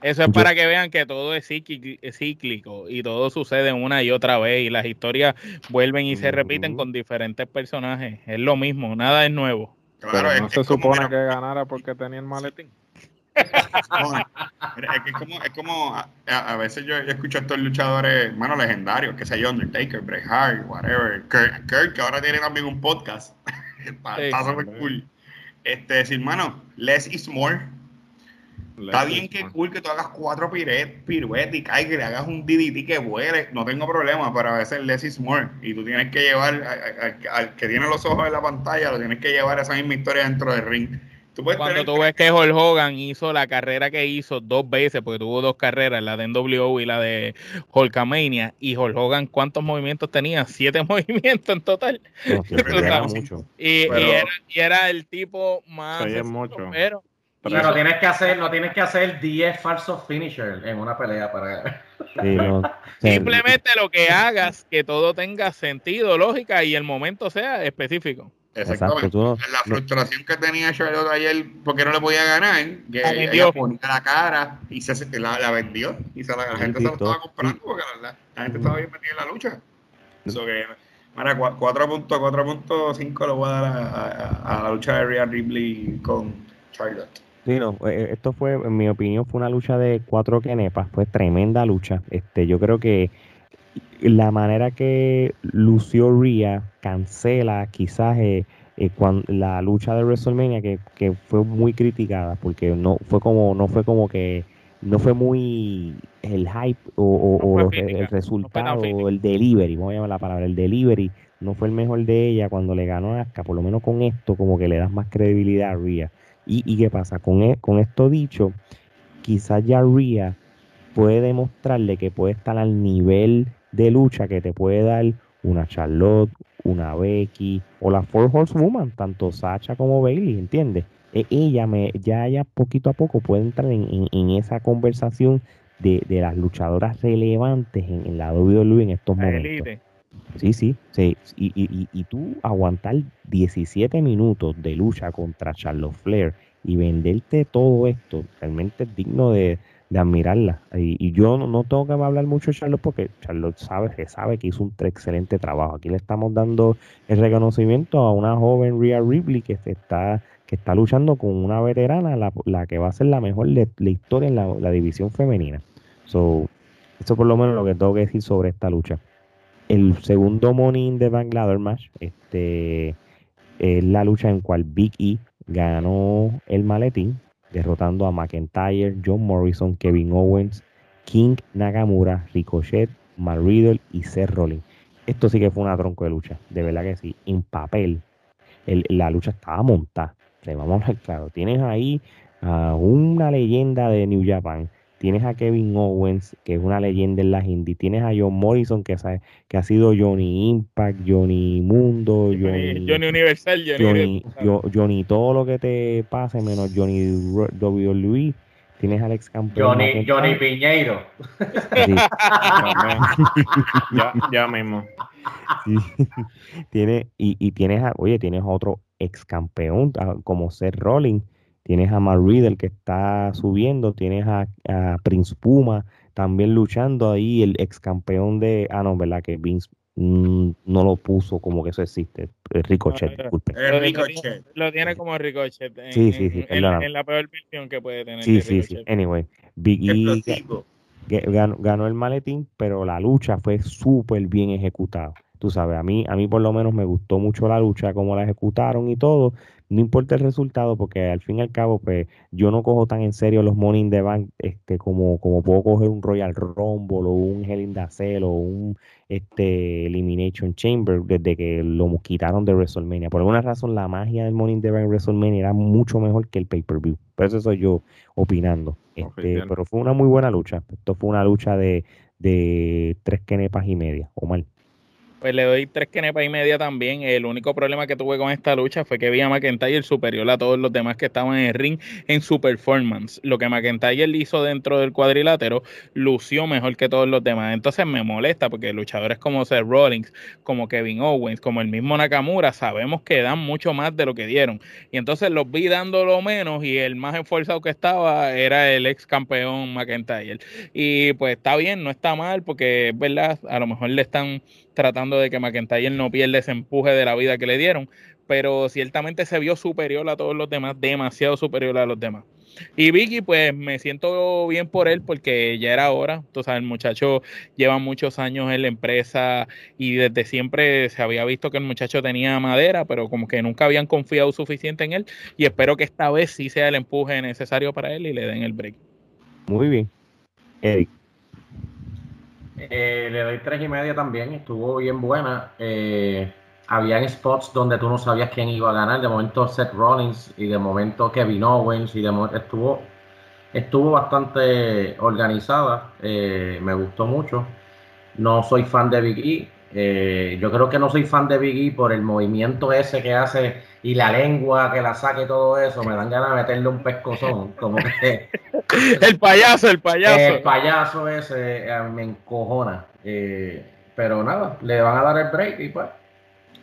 Eso es para que vean que todo es cíclico y todo sucede una y otra vez y las historias vuelven y se repiten con diferentes personajes. Es lo mismo, nada es nuevo. Claro, no se supone que ganara porque tenía el maletín. es, como, es como a, veces yo, escucho a estos luchadores, hermano, legendarios, que sé yo, Undertaker, Bret Hart, whatever, Kurt, que ahora tiene también un podcast. <laughs> está, súper cool. Este, decir, hermano, less is more Está bien que cool que tú hagas cuatro piruetas y caigas y le hagas un DDT que vuele, no tengo problema, pero a veces less is more. Y tú tienes que llevar al que tiene los ojos en la pantalla, lo tienes que llevar a esa misma historia dentro del ring. Cuando tú ves que Hulk Hogan hizo la carrera que hizo dos veces, porque tuvo dos carreras, la de NWO y la de Hulkamania, y Hulk Hogan, ¿cuántos movimientos tenía? Siete <laughs> movimientos en total. Y, era, el tipo más... Pero, pero tienes que hacer, no tienes que hacer 10 falsos finishers en una pelea para. <laughs> Simplemente lo que hagas, que todo tenga sentido, lógica y el momento sea específico. Exactamente. la frustración que tenía Charlotte ayer porque no le podía ganar, que ella ponía la cara y se, la, la vendió. Y se la, gente se la estaba comprando porque la, gente estaba bien metida en la lucha. Eso que, 4.5 lo voy a dar a, la lucha de Rhea Ripley con Charlotte. Sí, no, eh, eh, esto fue, en mi opinión, fue una lucha de cuatro kenepas, fue tremenda lucha. Este, yo creo que la manera que lució Rhea cancela quizás eh, eh, la lucha de WrestleMania que, fue muy criticada porque no fue como no fue como que no fue muy el hype o, el, resultado o el delivery vamos a llamar la palabra el delivery no fue el mejor de ella cuando le ganó a por lo menos con esto como que le das más credibilidad a Rhea y, y qué pasa con, e, con esto dicho quizás ya Rhea puede demostrarle que puede estar al nivel de lucha que te puede dar una Charlotte, una Becky o la Four Horsewoman, tanto Sacha como Bailey, ¿entiendes? E, ella me, ya ella poquito a poco puede entrar en, esa conversación de, las luchadoras relevantes en, la WWE en estos momentos. Sí, sí, sí. Y, y, y, tú aguantar 17 minutos de lucha contra Charlotte Flair y venderte todo esto, realmente es digno de, admirarla. Y, yo no, tengo que hablar mucho de Charlotte porque Charlotte sabe que sabe que hizo un excelente trabajo. Aquí le estamos dando el reconocimiento a una joven Rhea Ripley que se está que está luchando con una veterana, la, que va a ser la mejor de la historia en la, división femenina. So, eso por lo menos lo que tengo que decir sobre esta lucha. El segundo Money in the Bank Match, este, es la lucha en cual Big E ganó el maletín derrotando a McIntyre, John Morrison, Kevin Owens, King, Nagamura, Ricochet, Matt Riddle y Seth Rollins. Esto sí que fue una tronco de lucha, de verdad que sí. En papel, la lucha estaba montada. Vamos a claro. Tienes ahí a una leyenda de New Japan Tienes a Kevin Owens, que es una leyenda en las indies. Tienes a John Morrison, que, que ha sido Johnny Impact, Johnny Mundo, Johnny, Johnny Universal, Johnny, Johnny, todo lo que te pase, menos Johnny WWE. Tienes al ex campeón. Johnny, Johnny Piñeiro. ya, mismo. <laughs> Tiene, y, y tienes a, oye, tienes a otro ex campeón como Seth Rollins tienes a Matt Riddle que está subiendo, tienes a, Prince Puma también luchando ahí, el ex campeón de, ah no, ¿verdad? Que Vince mm, no lo puso como que eso existe, Ricochet, disculpe. Ricochet. Lo tiene como Ricochet en, sí, sí, sí, en, la peor versión que puede tener. Sí, sí, sí, anyway, Big E ganó, ganó el maletín, pero la lucha fue súper bien ejecutada. Tú sabes, a mí, a mí por lo menos me gustó mucho la lucha, cómo la ejecutaron y todo, no importa el resultado, porque al fin y al cabo, pues yo no cojo tan en serio los Money in the Bank este, como, como puedo coger un Royal Rumble o un Hell in the Cell o un este, Elimination Chamber desde que lo quitaron de WrestleMania. Por alguna razón, la magia del Money in the Bank WrestleMania era mucho mejor que el pay-per-view. Por eso soy yo opinando. Este, pero fue una muy buena lucha. Esto fue una lucha de, de tres kenepas y media, o mal pues le doy tres kenepas y media también. El único problema que tuve con esta lucha fue que vi a McIntyre superior a todos los demás que estaban en el ring en su performance. Lo que McIntyre hizo dentro del cuadrilátero lució mejor que todos los demás. Entonces me molesta porque luchadores como Seth Rollins, como Kevin Owens, como el mismo Nakamura, sabemos que dan mucho más de lo que dieron. Y entonces los vi dando lo menos y el más esforzado que estaba era el ex campeón McIntyre. Y pues está bien, no está mal porque es verdad, a lo mejor le están tratando de que McIntyre no pierda ese empuje de la vida que le dieron, pero ciertamente se vio superior a todos los demás, demasiado superior a los demás. Y Vicky, pues me siento bien por él porque ya era hora. Tú el muchacho lleva muchos años en la empresa y desde siempre se había visto que el muchacho tenía madera, pero como que nunca habían confiado suficiente en él. Y espero que esta vez sí sea el empuje necesario para él y le den el break. Muy bien. Eric. Eh, le doy tres y media también, estuvo bien buena. Eh, habían spots donde tú no sabías quién iba a ganar. De momento Seth Rollins y de momento Kevin Owens y de momento estuvo, estuvo bastante organizada. Eh, me gustó mucho. No soy fan de Big E. Eh, yo creo que no soy fan de Big E por el movimiento ese que hace y la lengua que la saque y todo eso. Me dan ganas de meterle un pescozón. Como que <laughs> el payaso, el payaso. el payaso ese eh, me encojona. Eh, pero nada, le van a dar el break y pues,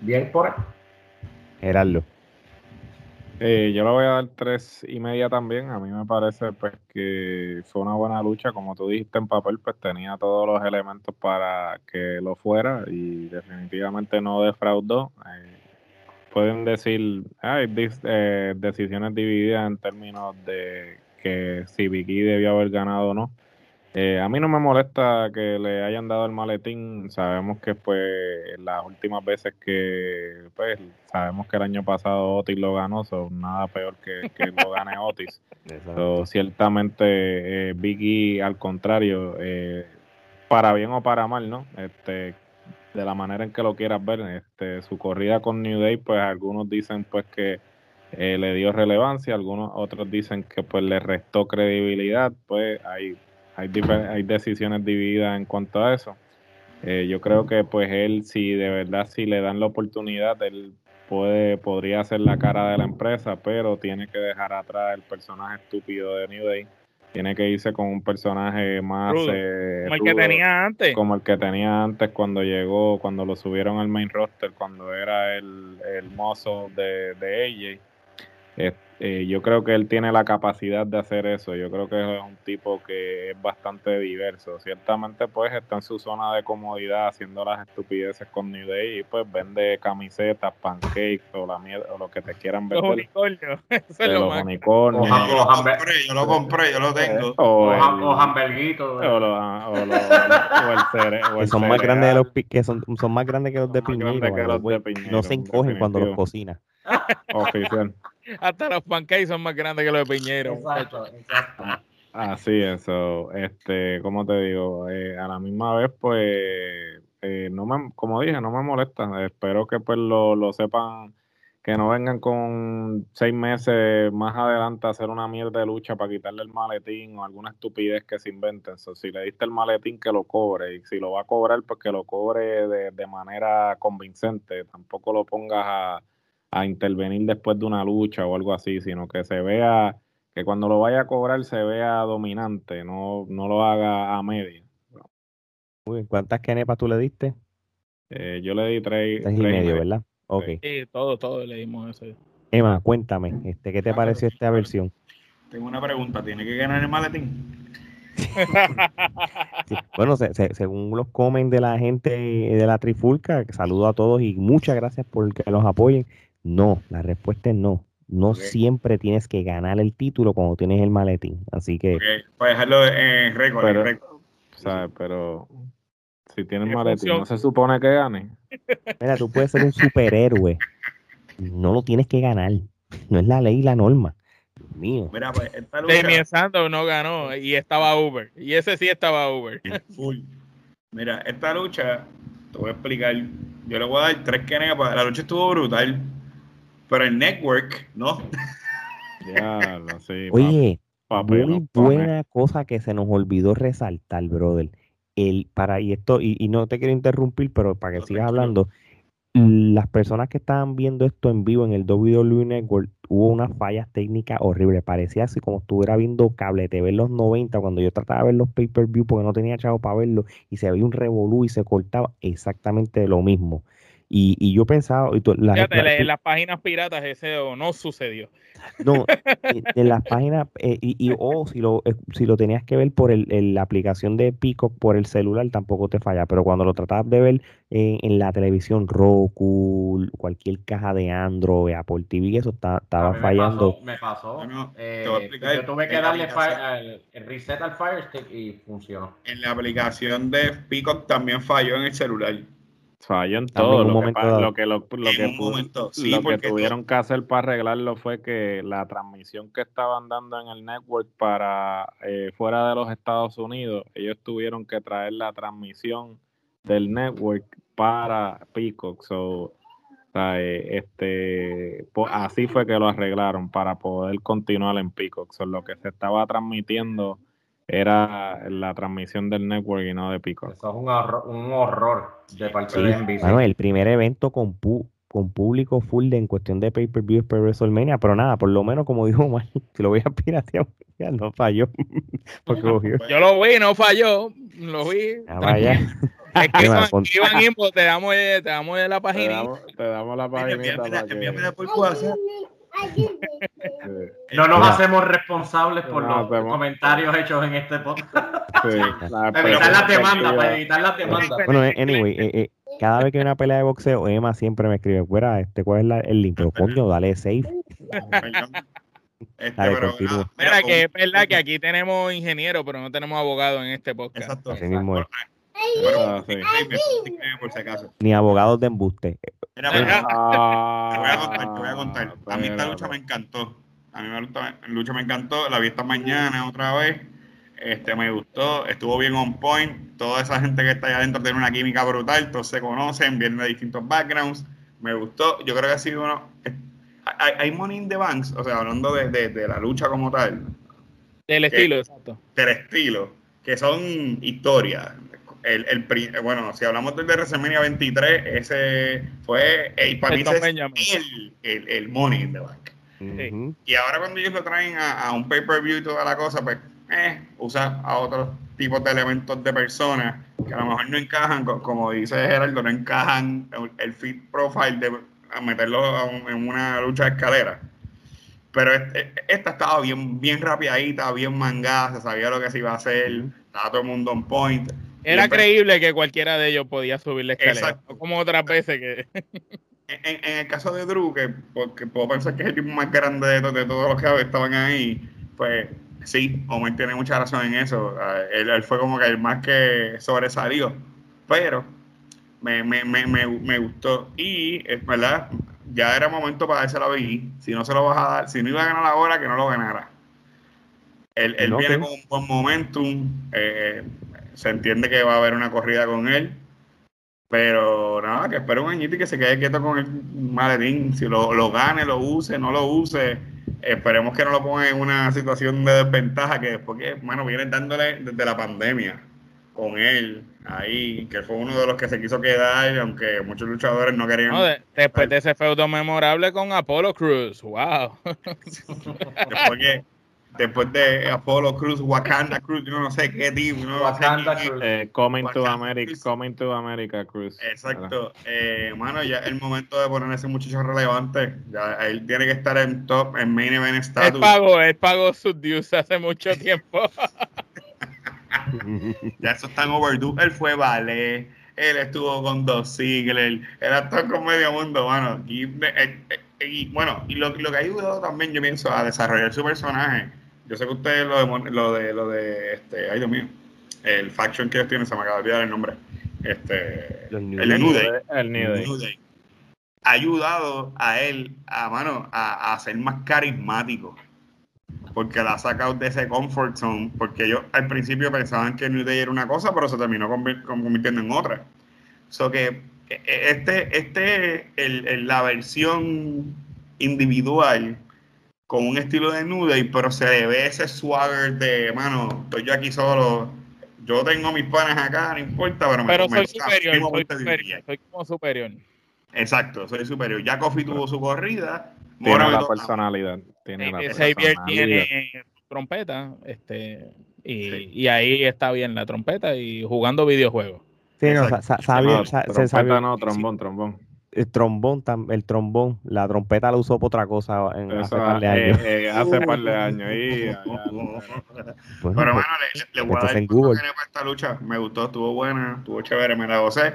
bien por él. Gerardo. Eh, yo le voy a dar tres y media también. A mí me parece pues que fue una buena lucha. Como tú dijiste en papel, pues tenía todos los elementos para que lo fuera y definitivamente no defraudó. Eh, pueden decir, hay eh, decisiones divididas en términos de que si Vicky debió haber ganado o no. Eh, a mí no me molesta que le hayan dado el maletín. Sabemos que pues las últimas veces que pues sabemos que el año pasado Otis lo ganó, son nada peor que, que lo gane <laughs> Otis. So, ciertamente eh, Vicky al contrario, eh, para bien o para mal, ¿no? Este, de la manera en que lo quieras ver, este, su corrida con New Day, pues algunos dicen pues que eh, le dio relevancia, algunos otros dicen que pues le restó credibilidad, pues hay hay, hay decisiones divididas en cuanto a eso. Eh, yo creo que pues él, si de verdad si le dan la oportunidad, él puede, podría ser la cara de la empresa, pero tiene que dejar atrás el personaje estúpido de New Day. Tiene que irse con un personaje más eh, como el que tenía antes. Como el que tenía antes cuando llegó, cuando lo subieron al main roster, cuando era el, el mozo de, de AJ. Eh, yo creo que él tiene la capacidad de hacer eso. Yo creo que es un tipo que es bastante diverso. Ciertamente, pues está en su zona de comodidad haciendo las estupideces con New Day y pues vende camisetas, pancakes o la mierda o lo que te quieran vender. Los unicornios. <laughs> Eso es De lo los más. unicornios. Ojalá. Yo lo compré, yo lo compré, yo lo tengo. O, el, O, o hamburguitos. o el son más grandes de los que son, son más grandes que los de Piñero. grandes que los güey. de Piñero, no se encogen cuando los cocina. Oficial. Hasta los pancakes son más grandes que los de Piñero. Exacto, exacto. Así es, so, este, como te digo, eh, a la misma vez, pues, eh, no me, como dije, no me molesta. Espero que pues lo, lo sepan, que no vengan con seis meses más adelante a hacer una mierda de lucha para quitarle el maletín o alguna estupidez que se inventen. So, si le diste el maletín, que lo cobre. Y si lo va a cobrar, pues que lo cobre de, de manera convincente. Tampoco lo pongas a, a intervenir después de una lucha o algo así, sino que se vea que cuando lo vaya a cobrar se vea dominante, no, no lo haga a media. Muy bien. ¿Cuántas kenepas tú le diste? Eh, yo le di tres, Tres y medio, ¿verdad? Ok. Sí. Todo, todo le dimos eso. Emma, cuéntame, este, ¿qué te Ah, pareció esta versión? Tengo una pregunta, ¿tiene que ganar el maletín? <laughs> Sí, Bueno, se- se- según los comen de la gente de la Trifulca, saludo a todos y muchas gracias por que los apoyen. No, la respuesta es no. No siempre tienes que ganar el título cuando tienes el maletín. Así que Para dejarlo en récord, en Pero- récord. ¿sabes? Pero si tiene el ¿Qué maletín, función? no se supone que gane. Mira, tú puedes ser un superhéroe. No lo tienes que ganar. No es la ley y la norma. Dios mío. Mira, pues esta lucha. Damien Sandow no ganó y estaba Uber. Y ese sí estaba Uber. Full. Mira, esta lucha, te voy a explicar. Yo le voy a dar tres kenepas. La lucha estuvo brutal. Pero el network, ¿no? Ya, lo sé. Oye, papel, muy buena cosa que se nos olvidó resaltar, brother. El, para, y esto, y, y no te quiero interrumpir, pero para que No, sigas hablando, las personas que estaban viendo esto en vivo en el WWE Network, hubo unas fallas técnicas horribles. Parecía así como estuviera viendo cable TV en los 90, cuando yo trataba de ver los pay-per-view porque no tenía chavo para verlo, y se veía un revolú y se cortaba exactamente lo mismo. Y, y yo pensaba, y tú- la- Fíjate, la- la- tú- en las páginas piratas ese no sucedió. no, <laughs> en- en las páginas, eh, y, y o si lo, eh, si lo tenías que ver por el, el- la aplicación de Peacock por el celular, tampoco te falla, pero cuando lo tratabas de ver en, en la televisión, Roku, cualquier caja de Android, Apple TV, eso está- estaba mí me fallando. pasó- Me pasó. Eh, explicar. yo tuve que darle el reset al Fire Stick y funcionó. En la aplicación de Peacock también falló en el celular. Falló en todo. Lo que, lo que, lo, lo En que un momento, sí, lo que tuvieron que hacer para arreglarlo fue que la transmisión que estaban dando en el network para eh, fuera de los Estados Unidos, ellos tuvieron que traer la transmisión del network para Peacock. So, o sea, eh, este, po- así fue que lo arreglaron para poder continuar en Peacock. So, lo que se estaba transmitiendo era la transmisión del network y no de Peacock. Eso es un horror, un horror de parte Sí, de NBC. mano, el primer evento con, pu- con público full de en cuestión de pay-per-view es por WrestleMania, pero nada, por lo menos como dijo Omar, <laughs> si lo voy a piratear, <laughs> no falló. <laughs> Porque. Pues, Yo lo vi, no falló. Lo vi. Ah, vaya. Escriban, escriban te damos, eh, te damos la Te página. damos, te damos la que... envíamela por WhatsApp. <laughs> No nos Mira. hacemos responsables por No los comentarios hechos en este podcast. sí, <laughs> Para evitar las demandas, para evitar las demandas. Bueno, eh, anyway, eh, eh, cada vez que hay una pelea de boxeo, Emma siempre me escribe, fuera, este, ¿cuál es la- el link? Pero coño, dale safe. Este, Dale, pero, continúa. nada, Mira que es verdad que aquí tenemos ingenieros, pero no tenemos abogados en este podcast. Exacto. Así mismo es. Pero, Ah, sí. disclaimer, disclaimer por si acaso. Ni abogados de embuste. Mira, Ah, te voy a contar, te voy a contar. A mí esta lucha me encantó. A mí la lucha, me encantó. La vi esta mañana otra vez. Este, me gustó. Estuvo bien on point. Toda esa gente que está allá adentro tiene una química brutal. Todos se conocen, vienen de distintos backgrounds. Me gustó. Yo creo que ha sido uno. Hay, hay Money in the Banks, o sea, hablando de, de- de la lucha como tal, Del estilo, exacto. del estilo, que son historias. El, el, bueno, si hablamos del de WrestleMania 23, ese fue, eh, y para mí es el, el, el Money in the Bank. Y ahora cuando ellos lo traen a, a un pay-per-view y toda la cosa, pues eh, usa a otros tipos de elementos de personas que a lo mejor no encajan, co- como dice Gerardo, no encajan el, el fit profile de a meterlo a un- en una lucha de escalera. Pero este- esta estaba bien, bien rapidita, bien mangada, se sabía lo que se iba a hacer, estaba todo el mundo on point. Era creíble que cualquiera de ellos podía subir la escalera. Exacto. No como otras veces que. en, en el caso de Drew, que porque puedo pensar que es el tipo más grande de, to- de todos los que estaban ahí, pues sí, Omar tiene mucha razón en eso. Ah, Él, él fue como que el más que sobresalió. Pero me, me, me, me, me gustó. Y es verdad, ya era momento para darse la BI. Si no se lo vas a dar, si no iba a ganar ahora, que no lo ganara. Él, viene con un buen momentum. eh, se entiende que va a haber una corrida con él. Pero nada, que espere un añito y que se quede quieto con el maletín. Si lo, lo gane, lo use, no lo use. Esperemos que no lo ponga en una situación de desventaja que después que, bueno, viene dándole desde la pandemia con él ahí, que fue uno de los que se quiso quedar, aunque muchos luchadores no querían. No, de- después de ese feudo memorable con Apollo Cruz. ¡Wow! <laughs> Después que, después de Apollo Cruz, Wakanda Cruz, yo no sé qué tipo, no Wakanda. Cruz. Eh, coming to America, Cruz. coming to America, Cruz. Exacto. Eh, mano, ya es el momento de poner a ese muchacho relevante. Ya él tiene que estar en top, en main event Él status. pagó, él pagó sus dues hace mucho <laughs> tiempo. Ya eso está en overdue. Él fue ballet. Él estuvo con dos Ziggler. Él actuó con medio mundo, mano. Y, eh, eh, y, bueno, y lo, lo que ha ayudado también, yo pienso, a desarrollar su personaje. Yo sé que ustedes lo de, Mon- lo de, lo de este, ay Dios mío, el faction que ellos tienen, se me acaba de olvidar el nombre. Este, New el Day. New Day. El New Day. New Day. Ha ayudado a él, a mano, a, a ser más carismático. Porque la ha sacado de ese comfort zone. Porque ellos al principio pensaban que New Day era una cosa, pero se terminó convir- convirtiendo en otra. So que eh, este, este el, el- la versión individual con un estilo de New Day, pero se le ve ese swagger de, mano, estoy yo aquí solo. Yo tengo mis panas acá, no importa, pero, me- Pero me soy gusta, superior, soy superior, dirigir. soy como superior. Exacto, soy superior. Ya Kofi tuvo su corrida. Tiene Mora me la personalidad. Tiene la Eh, Xavier personalidad. tiene trompeta, este, y, Sí. y ahí está bien la trompeta y jugando videojuegos. Sí, no, sa- sa- sabía- No, sa- se trompeta sabía. no, trombón, trombón. El trombón, el trombón, la trompeta la usó por otra cosa en, hace par de eh, años. Eh, hace par de <laughs> años. Pero bueno, le, le voy a dar en Google. para esta lucha. Me gustó, estuvo buena, estuvo chévere, me la gocé.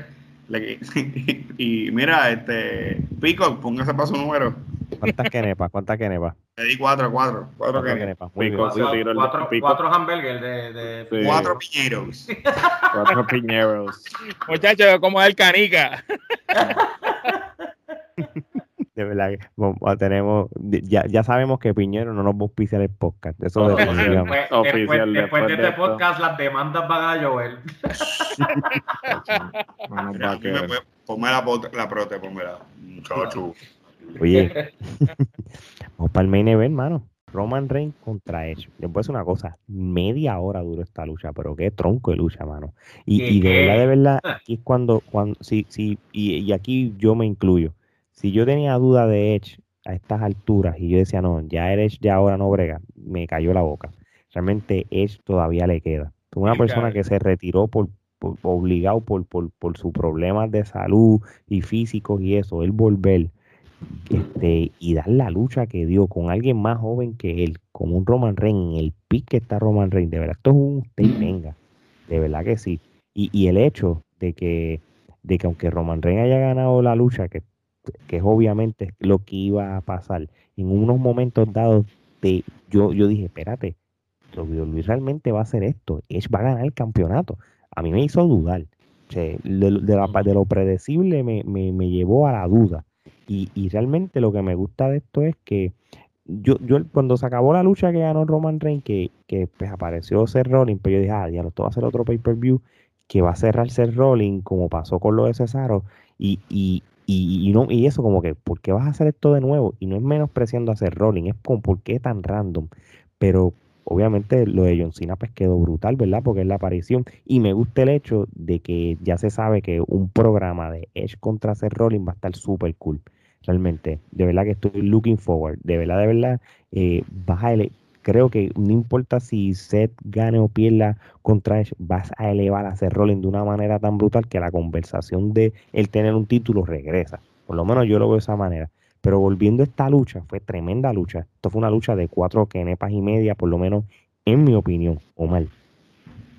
<laughs> y mira, este Pico, póngase para su número. ¿Cuántas quenepas? ¿Cuántas quenepas? Le di cuatro, cuatro. Cuatro quenepas. Cuatro, cuatro, hamburgers de, de... Cuatro piñeros. <laughs> cuatro piñeros. Muchachos, como el canica. <laughs> de verdad que tenemos ya, ya sabemos que Piñero no nos va a auspiciar el podcast eso después, después, después, de este podcast las demandas van a llover. <laughs> Ponme la, la prote ponmela muchacho. Oye <laughs> vamos para el main event hermano Roman Reigns contra Edge. Les voy a decir una cosa, media hora duró esta lucha, pero qué tronco de lucha, mano. Y, y de verdad, de verdad, aquí es cuando, cuando sí, sí, y, y aquí yo me incluyo si yo tenía duda de Edge a estas alturas y yo decía, no, ya Edge ya ahora no brega, me cayó la boca. Realmente Edge todavía le queda. Una persona que se retiró por, obligado por, por, por sus problemas de salud y físicos y eso, él volver este, y dar la lucha que dio con alguien más joven que él, con un Roman Reigns, en el pick que está Roman Reigns, de verdad, esto es un usted venga, de verdad que sí. Y, y el hecho de que, de que aunque Roman Reigns haya ganado la lucha, que que es obviamente lo que iba a pasar. En unos momentos dados, de, yo, yo dije, espérate, Luis realmente va a hacer esto, Edge va a ganar el campeonato. A mí me hizo dudar. de, lo predecible me, me, llevó a la duda. Y, y, realmente lo que me gusta de esto es que yo, yo cuando se acabó la lucha que ganó Roman Reigns, que, que pues apareció Seth Rollins, pero pues yo dije, ah, diablo, esto va a ser otro pay-per-view que va a cerrar Seth Rollins, como pasó con lo de Cesaro, y, y, y, no, y eso como que, ¿por qué vas a hacer esto de nuevo? Y no es menospreciando hacer rolling, es como, ¿por qué tan random? Pero obviamente lo de John Cena pues quedó brutal, ¿verdad? Porque es la aparición. Y me gusta el hecho de que ya se sabe que un programa de Edge contra hacer rolling va a estar súper cool. Realmente, de verdad que estoy looking forward. De verdad, de verdad, eh, vas a creo que no importa si Seth gane o pierda contra Edge, vas a elevar a Seth Rollins de una manera tan brutal que la conversación de él tener un título regresa. Por lo menos yo lo veo de esa manera. Pero volviendo a esta lucha, fue tremenda lucha. Esto fue una lucha de cuatro quenepas y media, por lo menos en mi opinión, o mal.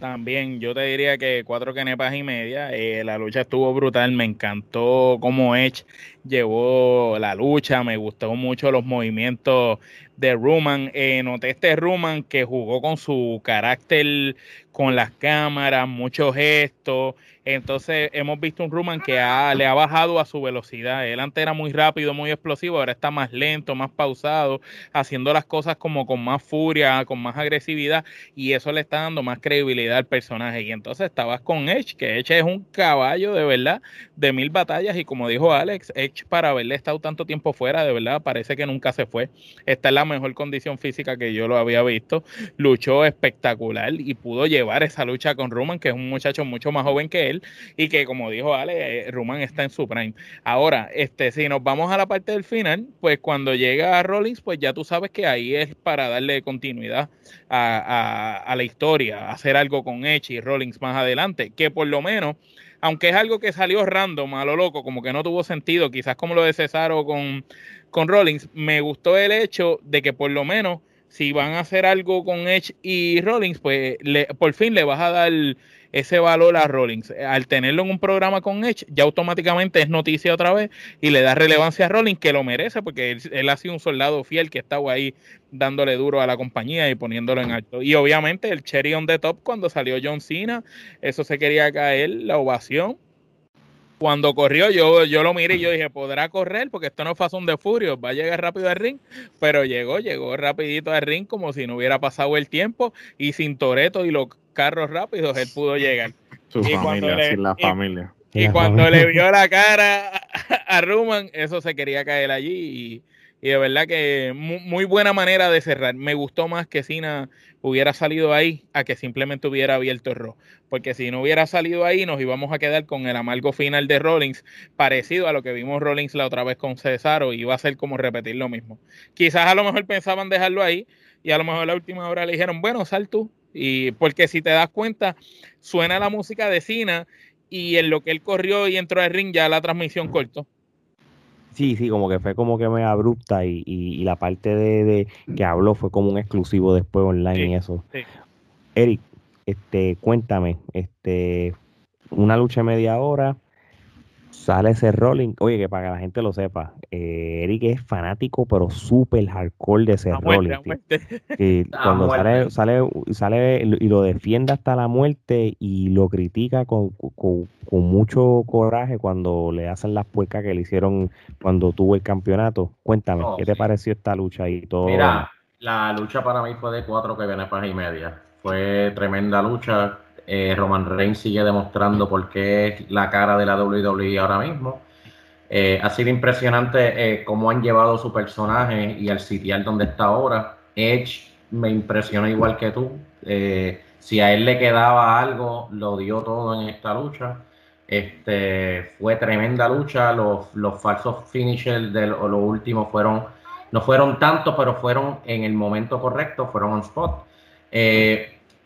También yo te diría que cuatro quenepas y media. Eh, la lucha estuvo brutal. Me encantó cómo Edge llevó la lucha. Me gustó mucho los movimientos de Ruman. Eh, noté este Ruman que jugó con su carácter, con las cámaras, muchos gestos. Entonces hemos visto un Ruman que le ha bajado a su velocidad. Él antes era muy rápido, muy explosivo, ahora está más lento, más pausado, haciendo las cosas como con más furia, con más agresividad y eso le está dando más credibilidad al personaje. Y entonces estabas con Edge, que Edge es un caballo de verdad de mil batallas y como dijo Alex, Edge para haberle estado tanto tiempo fuera, de verdad parece que nunca se fue. Está en la mejor condición física que yo lo había visto. Luchó espectacular y pudo llevar esa lucha con Roman, que es un muchacho mucho más joven que él y que como dijo Ale, eh, Roman está en su prime. Ahora, este, si nos vamos a la parte del final, pues cuando llega a Rollins, pues ya tú sabes que ahí es para darle continuidad a, la historia, hacer algo con Edge y Rollins más adelante, que por lo menos aunque es algo que salió random, a lo loco, como que no tuvo sentido, quizás como lo de Cesaro con, con Rollins, me gustó el hecho de que por lo menos si van a hacer algo con Edge y Rollins, pues le, por fin le vas a dar ese valor a Rollins. Al tenerlo en un programa con Edge, ya automáticamente es noticia otra vez y le da relevancia a Rollins, que lo merece, porque él, ha sido un soldado fiel que estaba ahí dándole duro a la compañía y poniéndolo en alto. Y obviamente el cherry on the top cuando salió John Cena, eso se quería caer, la ovación. Cuando corrió, yo, yo lo miré y yo dije, podrá correr porque esto no es Fast de Furio, va a llegar rápido al ring, pero llegó, llegó rapidito al ring como si no hubiera pasado el tiempo y sin Toreto y los carros rápidos, él pudo llegar. <laughs> Su familia, sin la familia. Y cuando le vio la cara a Ruman, eso se quería caer allí. Y, de verdad que muy, buena manera de cerrar. Me gustó más que Cena hubiera salido ahí a que simplemente hubiera abierto el rojo. Porque si no hubiera salido ahí, nos íbamos a quedar con el amargo final de Rollins, parecido a lo que vimos Rollins la otra vez con Cesaro, y iba a ser como repetir lo mismo. Quizás a lo mejor pensaban dejarlo ahí, y a lo mejor a la última hora le dijeron, bueno, sal tú, y porque si te das cuenta, suena la música de Cena y en lo que él corrió y entró al ring ya la transmisión cortó. Sí, sí, como que fue como que me abrupta y, y, y la parte de, de, que habló fue como un exclusivo después online Sí, y eso. sí. Eric, este, cuéntame, este, una lucha de media hora, sale ese rolling, oye, que para que la gente lo sepa, eh, Eric es fanático, pero súper hardcore de ese rolling. A <laughs> cuando muerte. sale, sale, sale y lo defiende hasta la muerte y lo critica con, con- con mucho coraje cuando le hacen las puercas que le hicieron cuando tuvo el campeonato. Cuéntame, Oh, ¿qué te pareció esta lucha y todo? Mira, la lucha para mí fue de cuatro que viene y media. Fue tremenda lucha. Eh, Roman Reigns sigue demostrando por qué es la cara de la WWE ahora mismo. Eh, ha sido impresionante eh, cómo han llevado su personaje y sitial donde está ahora. Edge me impresiona igual que tú. Si a él le quedaba algo, lo dio todo en esta lucha. Este, fue tremenda lucha. Los, los falsos finishers de lo, lo último fueron, no fueron tantos, pero fueron en el momento correcto, fueron on spot.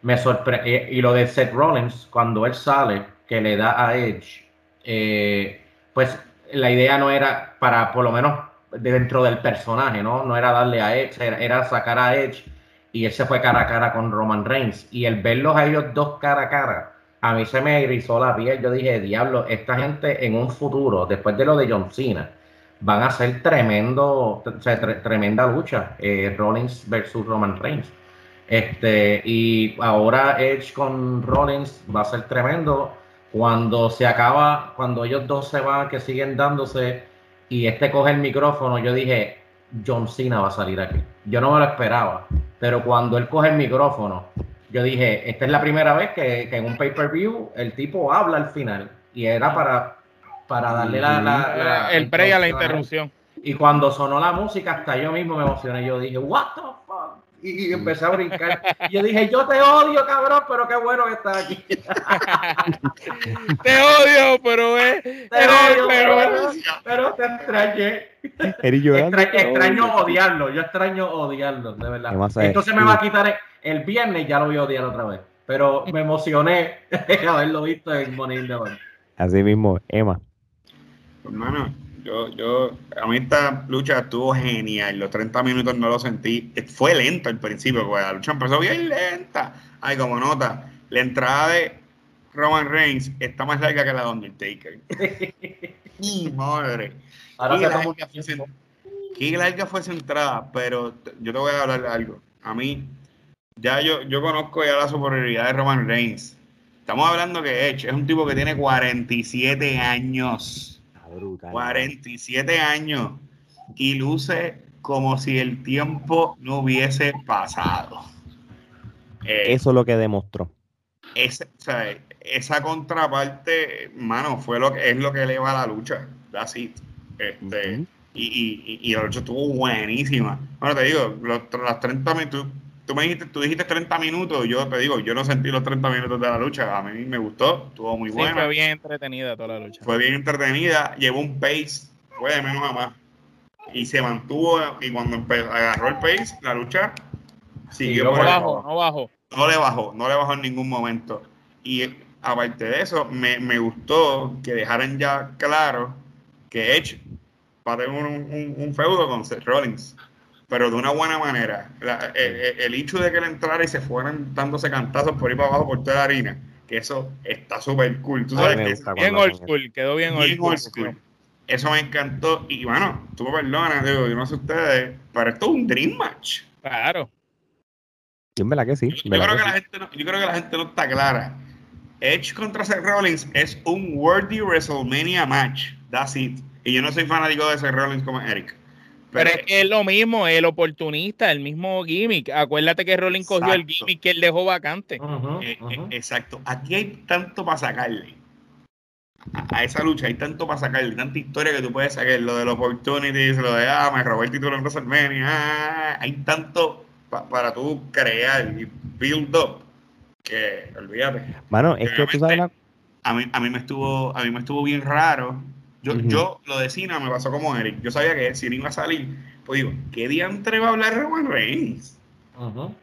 Me sorprende. y lo de Seth Rollins, cuando él sale, que le da a Edge, eh, pues la idea no era para, por lo menos dentro del personaje, ¿no? No era darle a Edge, era, sacar a Edge y él se fue cara a cara con Roman Reigns. Y el verlos a ellos dos cara a cara, a mí se me erizó la piel. Yo dije, diablo, esta gente en un futuro, después de lo de John Cena, van a ser tremendo, o sea, tre- tremenda lucha, eh, Rollins versus Roman Reigns. Este, y ahora Edge con Rollins va a ser tremendo. Cuando se acaba, cuando ellos dos se van, que siguen dándose, y este coge el micrófono, yo dije, John Cena va a salir aquí. Yo no me lo esperaba, pero cuando él coge el micrófono, yo dije, esta es la primera vez que, que en un pay-per-view el tipo habla al final, y era para, para darle la, la- la- el pre a la interrupción. Y cuando sonó la música, hasta yo mismo me emocioné. Yo dije, what the? Y, y empecé a brincar. Y yo dije, yo te odio, cabrón, pero qué bueno que estás aquí. <laughs> Te odio, pero es. Te odio, pero, pero, pero te extrañé. Eric llorando. Extra- extraño odiarlo. Yo extraño odiarlo, de ¿Qué verdad. Entonces me va a quitar el, el viernes, ya lo voy a odiar otra vez. Pero me emocioné <laughs> de haberlo visto en Money in the Bank. Así mismo, Emma. Hermano, yo, yo, a mí esta lucha estuvo genial. Los 30 minutos no lo sentí. Fue lento al principio, porque la lucha empezó bien lenta. Ay, como nota, la entrada de Roman Reigns está más larga que la de Undertaker. <laughs> Mi madre. Ahora Qué larga, fue esa- qué larga fue esa entrada, pero yo te voy a hablar de algo. A mí, ya yo, yo conozco ya la superioridad de Roman Reigns. Estamos hablando que Edge es un tipo que tiene 47 años. Brutal. 47 años y luce como si el tiempo no hubiese pasado. Eh, Eso es lo que demostró. ese- o sea, esa contraparte, mano, fue lo que es lo que eleva la lucha. It. Este, y la lucha estuvo buenísima. Bueno, te digo, los, las 30 minutos, tú, me dijiste, tú dijiste 30 minutos, yo te digo, yo no sentí los 30 minutos de la lucha. A mí me gustó, estuvo muy Sí, buena. fue bien entretenida toda la lucha. fue bien entretenida, llevó un pace, fue de menos a más. Y se mantuvo, y cuando agarró el pace, la lucha siguió por bajo, no bajo. No le bajó, no le bajó en ningún momento. Y eh, aparte de eso, me, me gustó que dejaran ya claro que Edge va a tener un, un- un feudo con Seth Rollins, pero de una buena manera. La- el, el- hecho de que él entrara y se fueran dándose cantazos por ahí para abajo por toda la harina, que eso está súper cool. Tú sabes que Bien old school, quedó bien old bien school. old school. Eso me encantó. Y bueno, tú me perdonas, digo, yo no sé ustedes, pero esto es un dream match. Claro. Sí, en verdad que sí. Yo, yo ¿verdad creo que que la gente no, yo creo que la gente no está clara. Edge contra Seth Rollins es un worthy WrestleMania match. That's it. Y yo no soy fanático de Seth Rollins como Eric. Pero es que es lo mismo, el oportunista, el mismo gimmick. Acuérdate que Rolling cogió el gimmick que él dejó vacante. Eh, eh, exacto. Aquí hay tanto para sacarle. A, a esa lucha hay tanto para sacarle, tanta historia que tú puedes sacar. Lo de los opportunities, lo de, ah, me robé el título en WrestleMania. ah, hay tanto pa- para tú crear y build up que, olvídate. Mano, es que tú sabes la- a mí, a mí me estuvo a mí me estuvo bien raro. Yo, yo lo de Cena me pasó como Eric. Yo sabía que Cena iba a salir. Pues digo, ¿qué diantre va a hablar Roman Reigns? Ujú.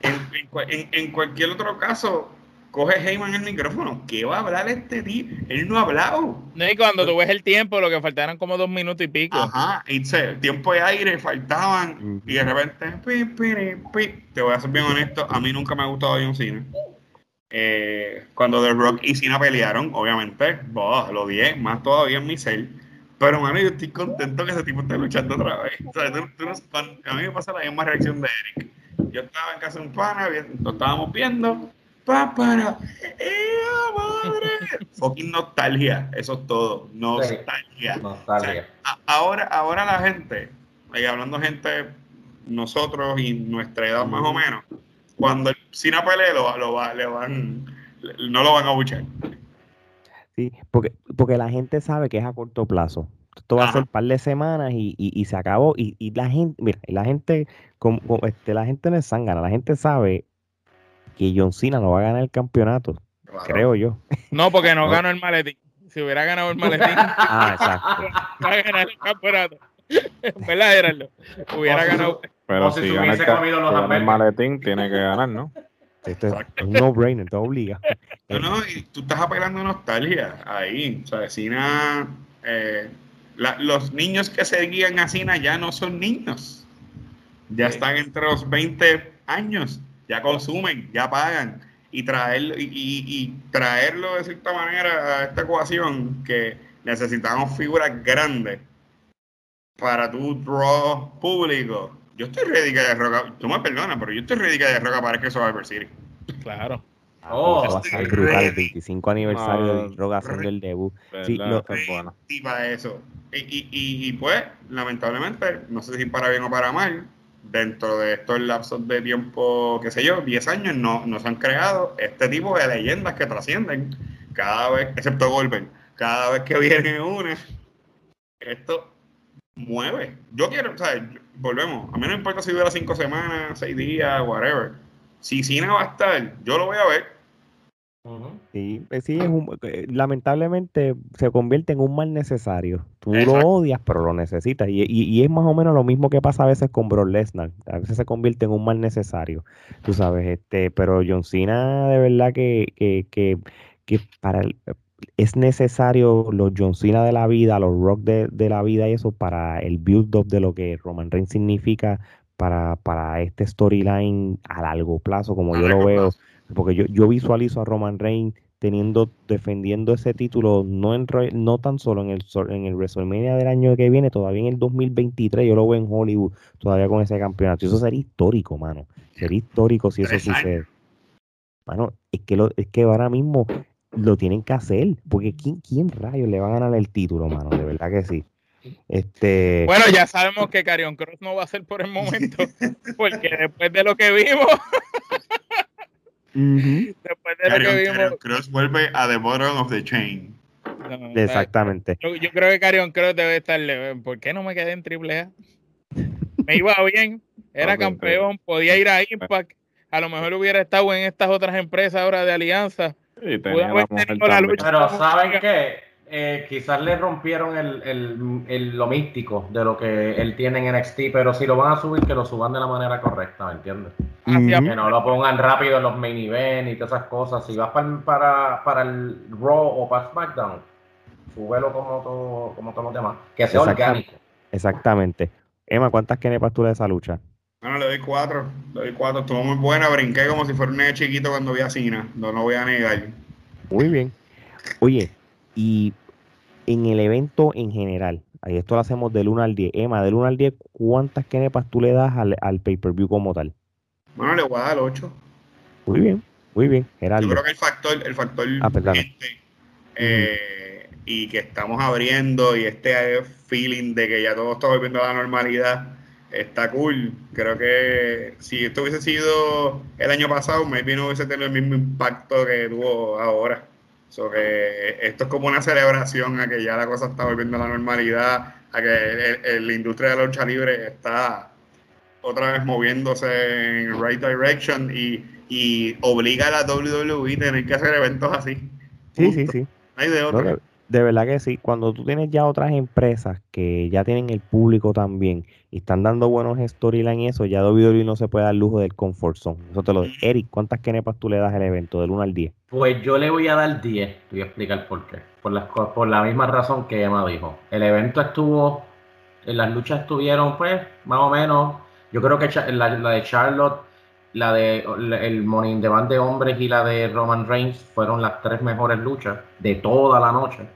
En, en en- en cualquier otro caso, coge Heyman el micrófono. ¿Qué va a hablar este tío? Él no ha hablado. No, y cuando tú ves el tiempo, lo que faltaron como dos minutos y pico. Ajá, y dice, tiempo de aire, faltaban. Y de repente, pi, pi, pi. te voy a ser bien honesto, a mí nunca me ha gustado John Cena. Eh, cuando The Rock y Cena pelearon, obviamente, boh, lo odié, más todavía en mi ser. Pero, mano, yo estoy contento que ese tipo esté luchando otra vez. O sea, tú- tú no- a mí me pasa la misma reacción de Eric. Yo estaba en casa de un pana, lo estábamos viendo. Pa, para. ¡Eh, madre! Fucking nostalgia, eso es todo. Nostalgia. Nostalgia. O sea, a- ahora, ahora la gente, y hablando gente, nosotros y nuestra edad más o menos, cuando el cine pelee lo, lo va- le van, le- no lo van a buchar. Sí, porque, porque la gente sabe que es a corto plazo. Esto va a ser un par de semanas y, y- y se acabó. Y, y la gente, mira, la gente, como, como, este, la gente no es zángana, la gente sabe que John Cena no va a ganar el campeonato, Claro. creo yo. No, porque no <laughs> No. ganó el maletín. Si hubiera ganado el maletín, <laughs> Ah, exacto. <laughs> va a ganar el campeonato. ¿Verdad, Gerardo? Hubiera O ganado. Pero O si si se gana el, comido los si gana el hamburgues. maletín, tiene que ganar, ¿no? Esto es Exacto. un no-brainer, te obliga. No, no, y tú estás apelando a nostalgia ahí. O sea, Cena, eh, la- los niños que seguían a Cena ya no son niños. Ya Sí. están entre los 20 años, ya consumen, ya pagan. Y traerlo, y, y- y traerlo de cierta manera a esta ecuación que necesitamos figuras grandes para tu draw público. Yo estoy ready que de Roca, tú me perdonas, pero yo estoy ready que de Roca aparezca eso Survivor City. Claro. Oh, va a estar brutal, el ready. 25 aniversario de Roga haciendo el debut. Sí, lo- Eso es bueno. y para eso. Y, y, y, y, pues, lamentablemente, no sé si para bien o para mal, dentro de estos lapsos de tiempo, qué sé yo, 10 años, no, no se han creado este tipo de leyendas que trascienden cada vez, excepto Golden, cada vez que viene una, esto mueve. Yo quiero, o sea, yo- volvemos, a mí no importa si dura 5 semanas, 6 días, whatever. Si Cena va a estar, yo lo voy a ver. Sí, eh, sí, es un- eh, lamentablemente se convierte en un mal necesario. Tú Exacto. lo odias, pero lo necesitas. Y, y- y es más o menos lo mismo que pasa a veces con Brock Lesnar. A veces se convierte en un mal necesario, tú sabes. este Pero John Cena, de verdad que, que, que, que para el- es necesario los John Cena de la vida, los Rock de, de la vida y eso para el build-up de lo que Roman Reigns significa para, para este storyline a largo plazo, como A yo lo veo. plazo. Porque yo, yo visualizo a Roman Reigns teniendo, defendiendo ese título, no en no tan solo en el en el WrestleMania del año que viene, todavía en el 2023, yo lo veo en Hollywood, todavía con ese campeonato. Y eso sería histórico, mano. Sería histórico si eso sucede. Mano, es que lo, es que ahora mismo lo tienen que hacer, porque ¿quién, quién rayos le va a ganar el título, mano? De verdad que sí. Este, Bueno, ya sabemos que Carion Cross no va a ser por el momento, <laughs> porque después de lo que vimos, después de lo Karrion- que vimos, Kross vuelve a the bottom of the chain. no, exactamente. Yo, yo creo que Carion Cross debe estar leve. ¿Por qué no me quedé en Triple A? Me iba bien, era campeón, podía ir a Impact. A lo mejor hubiera estado en estas otras empresas ahora de alianza. Y la lucha. Pero ¿saben qué? Eh, quizás le rompieron el, el- el- lo místico de lo que él tiene en NXT, pero si lo van a subir, que lo suban de la manera correcta, ¿me entiendes? Hacia- Ujú. Que no lo pongan rápido en los main event y todas esas cosas. Si vas para, para, para el Raw o para SmackDown, súbelo como todo, como todos los demás. Que sea Exactamente. orgánico. Exactamente. Emma, ¿cuántas kenepas tú le a esa lucha? Bueno, le doy cuatro. Le doy cuatro. Estuvo muy buena. Brinqué como si fuera un nene chiquito cuando vi a Cena. No lo voy a negar. Muy bien. Oye, y en el evento en general, ahí esto lo hacemos del 1 al 10. Emma, del 1 al 10, ¿cuántas kenepas tú le das al, al pay-per-view como tal? Bueno, le voy a dar ocho. Muy bien, muy bien, Yo Gerardo. creo que el factor, el factor Ah, gente, eh, y que estamos abriendo y este feeling de que ya todo está volviendo a la normalidad está cool. Creo que si esto hubiese sido el año pasado, maybe no hubiese tenido el mismo impacto que tuvo ahora. So que esto es como una celebración a que ya la cosa está volviendo a la normalidad, a que el- el- la industria de la lucha libre está otra vez moviéndose en right direction y, y obliga a la WWE a tener que hacer eventos así. Sí, sí, sí. No hay de No, otro. De, De verdad que sí. Cuando tú tienes ya otras empresas que ya tienen el público también y están dando buenos storylines y eso, ya WWE no se puede dar lujo del comfort zone. Eso te lo digo. Eric, ¿cuántas kenepas tú le das al evento del 1 al 10? Pues yo le voy a dar 10. Te voy a explicar por qué. Por, las, por la misma razón que Emma dijo. El evento estuvo, en las luchas estuvieron, pues, más o menos. Yo creo que la, la de Charlotte, la de el the Bank de hombres y la de Roman Reigns fueron las tres mejores luchas de toda la noche.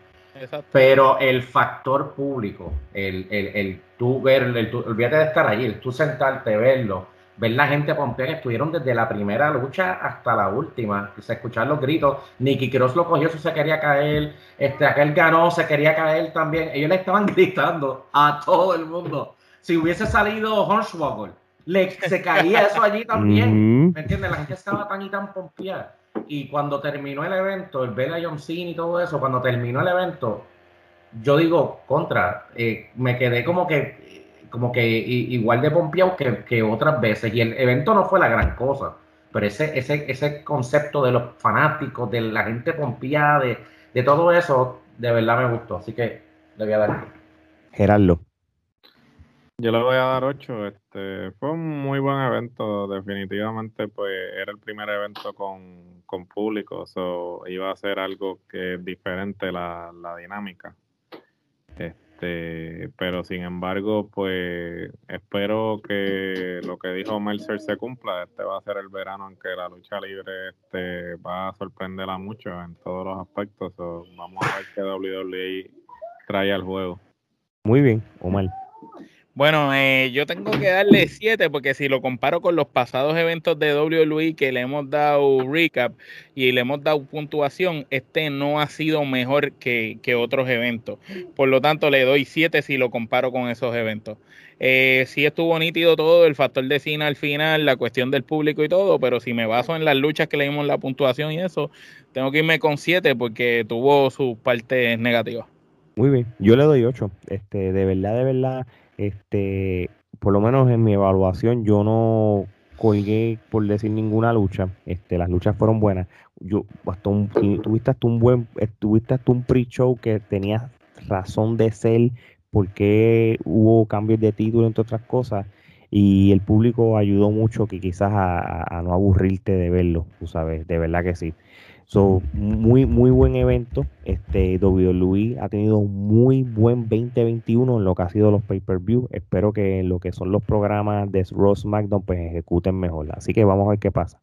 Exacto. Pero el factor público, el, el, el tú ver, el, tú- olvídate de estar allí, el tú sentarte, verlo, ver la gente pompear que estuvieron desde la primera lucha hasta la última, se escuchar los gritos, Nicky Cross lo cogió, se quería caer, este, aquel ganó, se quería caer también, ellos le estaban <laughs> gritando a todo el mundo. Si hubiese salido Hornswoggle, le, se caía eso allí también. ¿Me entiendes? La gente estaba tan y tan pompeada. Y cuando terminó el evento, el ver a John Cena y todo eso, cuando terminó el evento, yo digo, contra, eh, me quedé como que, como que i- igual de pompeado que, que otras veces. Y el evento no fue la gran cosa, pero ese, ese, ese concepto de los fanáticos, de la gente pompeada, de, de todo eso, de verdad me gustó. Así que le voy a dar. Gerardo. Yo le voy a dar 8. Este, fue un muy buen evento. Definitivamente, pues era el primer evento con, con público. So, iba a ser algo que es diferente la, la dinámica. Este, pero sin embargo, pues espero que lo que dijo Mercer se cumpla. Este va a ser el verano en que la lucha libre este, va a sorprender a muchos en todos los aspectos. So, vamos a ver qué WWE trae al juego. Muy bien, Omar. Bueno, eh, yo tengo que darle 7 porque si lo comparo con los pasados eventos de WWE que le hemos dado recap y le hemos dado puntuación, este no ha sido mejor que, que otros eventos. Por lo tanto, le doy 7 si lo comparo con esos eventos. Eh, sí estuvo nítido todo, el factor de cine al final, la cuestión del público y todo, pero si me baso en las luchas que le dimos la puntuación y eso, tengo que irme con 7 porque tuvo sus partes negativas. Muy bien. Yo le doy 8. Este, de verdad, de verdad, este, por lo menos en mi evaluación, yo no colgué por decir ninguna lucha. Este, las luchas fueron buenas. Yo, hasta un, tuviste un buen, tuviste hasta un pre-show que tenía razón de ser, porque hubo cambios de título, entre otras cosas. Y el público ayudó mucho que quizás a, no aburrirte de verlo, sabes, de verdad que sí. So, muy, muy buen evento. Este WWE ha tenido un muy buen 2021 en lo que ha sido los pay-per-view. Espero que en lo que son los programas de Raw SmackDown pues ejecuten mejor. Así que vamos a ver qué pasa.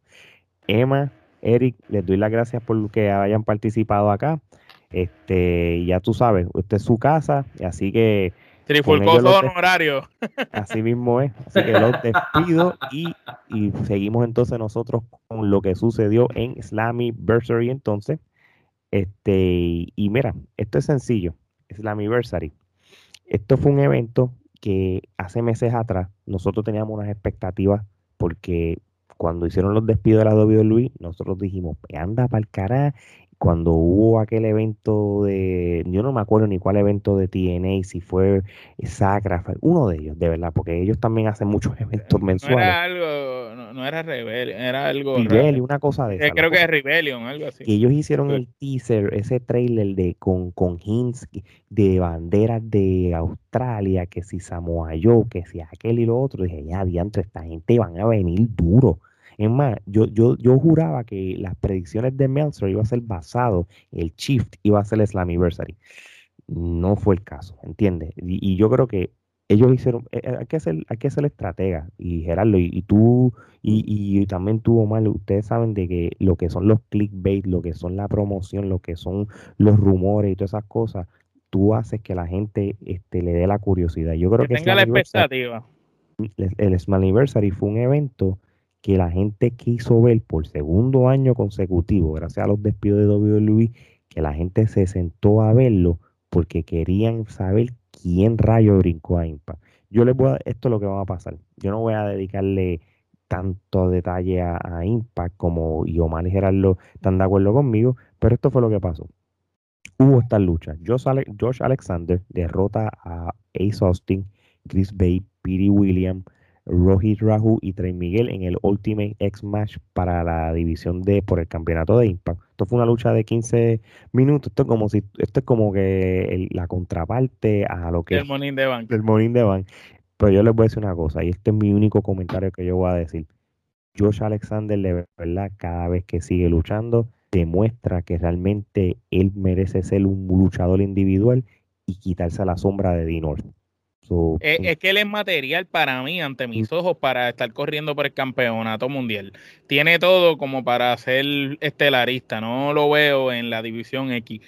Emma, Eric, les doy las gracias por que hayan participado acá. Este, ya tú sabes, esta es su casa, así que Trifulcoso honorario. Así mismo es. Así que los <laughs> despido y, y seguimos entonces nosotros con lo que sucedió en Slammiversary entonces. Este, y mira, esto es sencillo. Slammiversary. Esto fue un evento que hace meses atrás nosotros teníamos unas expectativas porque cuando hicieron los despidos de la WWE, nosotros dijimos, anda para el carajo. Cuando hubo aquel evento de, yo no me acuerdo ni cuál evento de TNA, si fue Sacrifice, uno de ellos, de verdad, porque ellos también hacen muchos <laughs> eventos No mensuales. era algo, no, no era Rebellion, era algo. Rebellion, una cosa de esa. creo que es Rebellion, algo así. que ellos hicieron Sí. el teaser, ese trailer de con, con hints de banderas de Australia, que si Samoa Joe, que si aquel y lo otro, dije, ya, diantre, esta gente van a venir duro. Es más, yo, yo, yo juraba que las predicciones de Meltzer iba a ser basado, el shift iba a ser el Slammiversary. No fue el caso, ¿entiendes? Y, y yo creo que ellos hicieron, eh, eh, hay que ser, hay que ser estratega, y Gerardo, y, y tú, y, y también tú, Omar, ustedes saben de que lo que son los clickbait, lo que son la promoción, lo que son los rumores y todas esas cosas, tú haces que la gente este, le dé la curiosidad. Yo creo Que que, tenga la expectativa. el- el Slammiversary fue un evento que la gente quiso ver por segundo año consecutivo, gracias a los despidos de WWE, que la gente se sentó a verlo porque querían saber quién rayo brincó a Impact. Yo les voy a, esto es lo que va a pasar. Yo no voy a dedicarle tanto detalle a, Impact como y Omar y Gerardo están de acuerdo conmigo, pero esto fue lo que pasó. Hubo estas luchas. Josh, Ale- Josh Alexander derrota a Ace Austin, Chris Bay, Piri William, Rohit Rahu y Trey Miguel en el Ultimate X Match para la división de por el campeonato de Impact. Esto fue una lucha de 15 minutos. Esto es como si esto es como que la contraparte a lo que el Morning de Bank. El Morning de Bank. Pero yo les voy a decir una cosa, y este es mi único comentario que yo voy a decir. Josh Alexander, de verdad, cada vez que sigue luchando, demuestra que realmente él merece ser un luchador individual y quitarse la sombra de Dean es, que él es material para mí, ante mis ojos, para estar corriendo por el campeonato mundial. Tiene todo como para ser estelarista. No lo veo en la división X,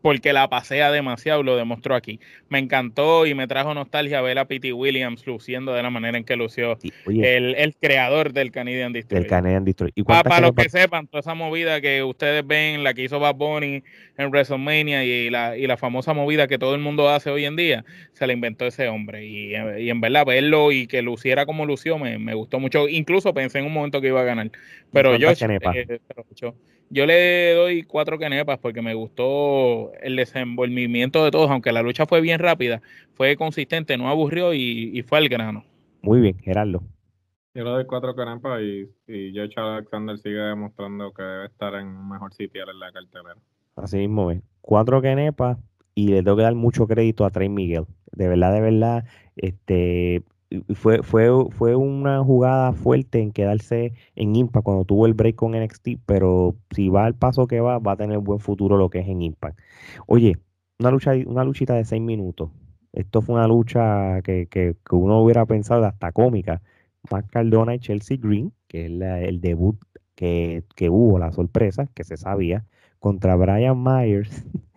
porque la pasea demasiado, lo demostró aquí. Me encantó y me trajo nostalgia ver a Pete Williams luciendo de la manera en que lució el, creador del Canadian Destroyer. Canadian Destroyer. para, los que sepan, toda esa movida que ustedes ven, la que hizo Bad Bunny en WrestleMania y la, y la famosa movida que todo el mundo hace hoy en día, se la inventó ese hombre. Y, en verdad, verlo y que luciera como lució me, gustó mucho. Incluso pensé en un momento que iba a ganar. Pero yo, eh, yo le doy cuatro canepas porque me gustó el desenvolvimiento de todos. Aunque la lucha fue bien rápida, fue consistente, no aburrió y, fue al grano. Muy bien, Gerardo. Yo le doy cuatro canepas y, y George Alexander sigue demostrando que debe estar en un mejor sitio en la cartelera. Así mismo es. Cuatro canepas y le tengo que dar mucho crédito a Trey Miguel de verdad, de verdad, este, fue, fue, fue una jugada fuerte en quedarse en Impact cuando tuvo el break con NXT, pero si va al paso que va, va a tener buen futuro lo que es en Impact. Oye, una lucha, una luchita de seis minutos. Esto fue una lucha que, que, uno hubiera pensado hasta cómica. Matt Cardona y Chelsea Green, que es el debut que, que hubo, la sorpresa, que se sabía, contra Brian Myers <laughs>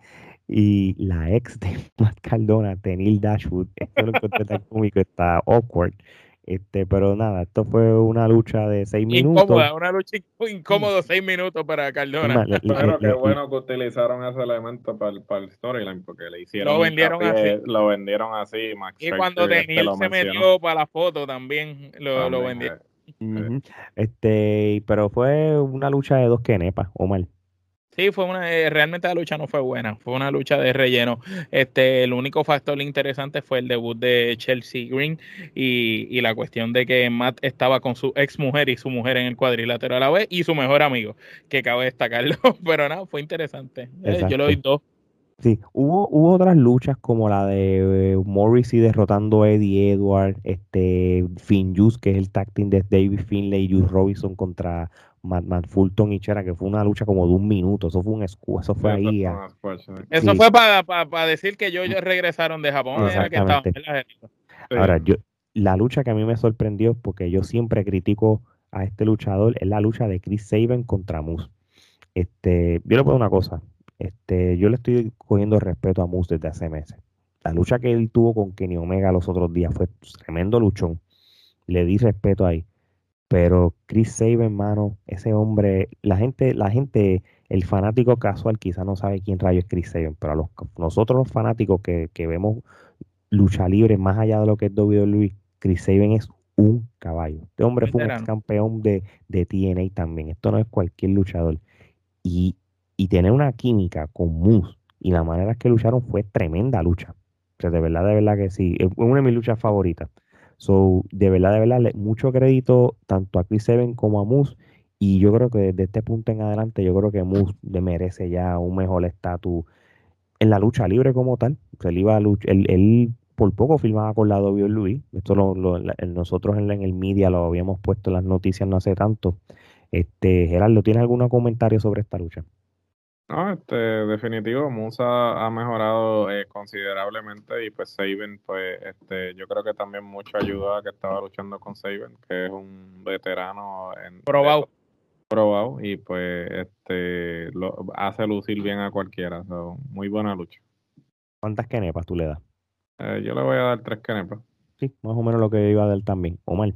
y la ex de <laughs> Matt Cardona, Tenil Dashwood. Esto lo encontré tan <laughs> cómico, está awkward. Este, pero nada, esto fue una lucha de seis minutos. Incómoda, una lucha incómoda, seis minutos para Cardona. pero qué bueno que utilizaron ese elemento para, para el storyline, porque le hicieron. Lo vendieron así. Lo vendieron así, Max Y cuando Tenil se metió para la foto también, lo, lo vendieron. Eh. Este, pero fue una lucha de dos kenepas, Omar. Sí, fue una, eh, realmente la lucha no fue buena, fue una lucha de relleno. Este, el único factor interesante fue el debut de Chelsea Green y, y la cuestión de que Matt estaba con su ex mujer y su mujer en el cuadrilátero a la vez y su mejor amigo, que cabe destacarlo, <laughs> pero nada, fue interesante. Eh, yo le doy dos. Sí, hubo, hubo otras luchas como la de eh, Morrissey derrotando a Eddie Edward, este Finn Juice, que es el tag team de David Finlay y Juice Robinson contra Matt, Fulton y Chera, que fue una lucha como de un minuto. Eso fue un escudo, eso fue ahí. Eso fue para decir que ellos, regresaron de Japón. Ahora, yo, la lucha que a mí me sorprendió, porque yo siempre critico a este luchador, es la lucha de Chris Saban contra Moose. Este, yo le puedo una cosa, este, yo le estoy cogiendo respeto a Moose desde hace meses. La lucha que él tuvo con Kenny Omega los otros días fue tremendo luchón. Le di respeto ahí. Pero Chris Saban, mano, ese hombre, la gente, la gente, el fanático casual quizá no sabe quién rayo es Chris Saban, pero los, nosotros los fanáticos que, vemos lucha libre más allá de lo que es WWE, Chris Saban es un caballo. Este hombre fue un ex campeón de, de TNA también. Esto no es cualquier luchador. Y, y tener una química con Moose y la manera que lucharon fue tremenda lucha. O sea, de verdad, de verdad que sí. Es una de mis luchas favoritas. So, de verdad, de verdad, mucho crédito tanto a Chris Evans como a Moose. Y yo creo que desde este punto en adelante, yo creo que Moose le merece ya un mejor estatus en la lucha libre como tal. Él, iba a él, por poco filmaba con la WWE. Esto lo, nosotros en, el media lo habíamos puesto en las noticias no hace tanto. Este, Gerardo, ¿tienes algún comentario sobre esta lucha? No, este, definitivo, Musa ha mejorado eh, considerablemente y pues Saben, pues, este, yo creo que también mucho ayuda a que estaba luchando con Saben, que es un veterano en probado, probado y pues, este, lo hace lucir bien a cualquiera, muy buena lucha. ¿Cuántas kenepas tú le das? Eh, yo le voy a dar tres kenepas. Sí, más o menos lo que iba a dar también, Omar.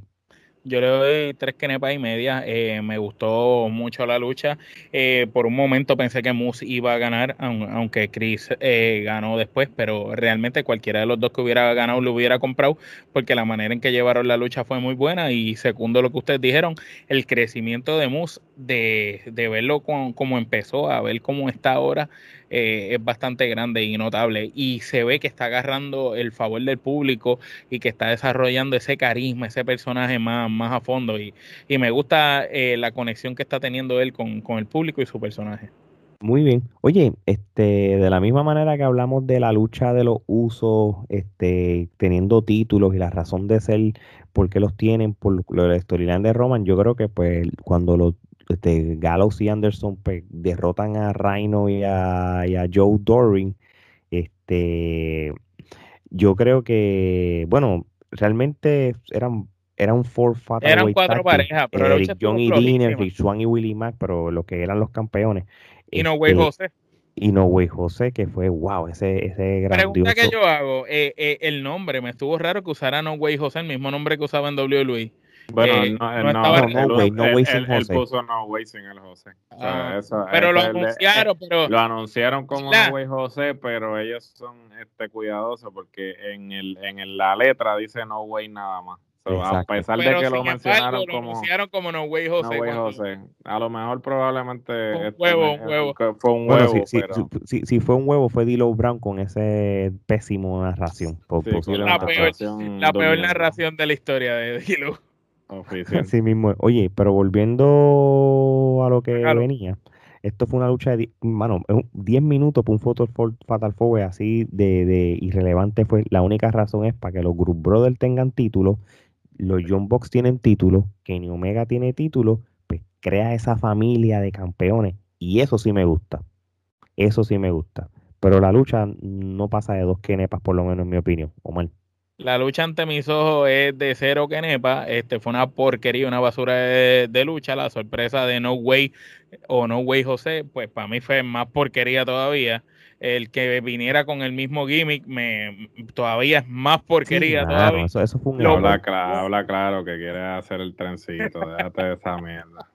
Yo le doy tres kenepas y media. Eh, me gustó mucho la lucha. Eh, por un momento pensé que Moose iba a ganar, aunque Chris eh, ganó después, pero realmente cualquiera de los dos que hubiera ganado lo hubiera comprado, porque la manera en que llevaron la lucha fue muy buena. Y segundo lo que ustedes dijeron, el crecimiento de Moose, de, de verlo como empezó, a ver cómo está ahora, eh, es bastante grande y notable y se ve que está agarrando el favor del público y que está desarrollando ese carisma, ese personaje más, más a fondo y, me gusta eh, la conexión que está teniendo él con, el público y su personaje. Muy bien. Oye, este, de la misma manera que hablamos de la lucha de los usos, este, teniendo títulos y la razón de ser, por qué los tienen, por lo de la storyline de Roman, yo creo que pues cuando los este, Gallows y Anderson pues, derrotan a Rhino y a, Joe Doring, este, yo creo que, bueno, realmente eran eran un four fatal Eran cuatro parejas, pero Eric John y Dean, Rick Swan y Willie Mack, pero lo que eran los campeones. Y No Way este, José. Y No Way José, que fue wow, ese, ese grandioso. Pregunta que yo hago, eh, eh, el nombre, me estuvo raro que usara No Way José, el mismo nombre que usaba en WWE. Bueno, eh, no, no, no, no, way, no way sin José. Él puso no way sin el José. Ah, pero lo anunciaron, pero... Lo anunciaron como no way José, pero ellos son este, cuidadosos porque en, el, en la letra dice no way nada más. A pesar de que lo mencionaron como, lo como No Way José. No way José. A lo mejor probablemente un este, huevo, un huevo. fue un huevo. Bueno, si, pero... si, si, fue un huevo fue Dilo Brown con ese pésimo narración. Sí, la, peor, la peor narración de la historia de Dilo. Así <laughs> mismo. Oye, pero volviendo a lo que venía, esto fue una lucha de, mano, 10 minutos por un photo Fatal Four así de, de, irrelevante fue. La única razón es para que los Group Brothers tengan títulos, los John Box tienen títulos, Kenny Omega tiene títulos, pues crea esa familia de campeones y eso sí me gusta. Eso sí me gusta. Pero la lucha no pasa de dos kenepas, por lo menos en mi opinión, Omar. La lucha ante mis ojos es de cero que nepa. Este fue una porquería, una basura de, lucha. La sorpresa de No Way o No Way José, pues para mí fue más porquería todavía. El que viniera con el mismo gimmick me todavía es más porquería todavía. Eso, eso fue un habla, claro, habla claro que quiere hacer el trencito. Déjate de esa mierda.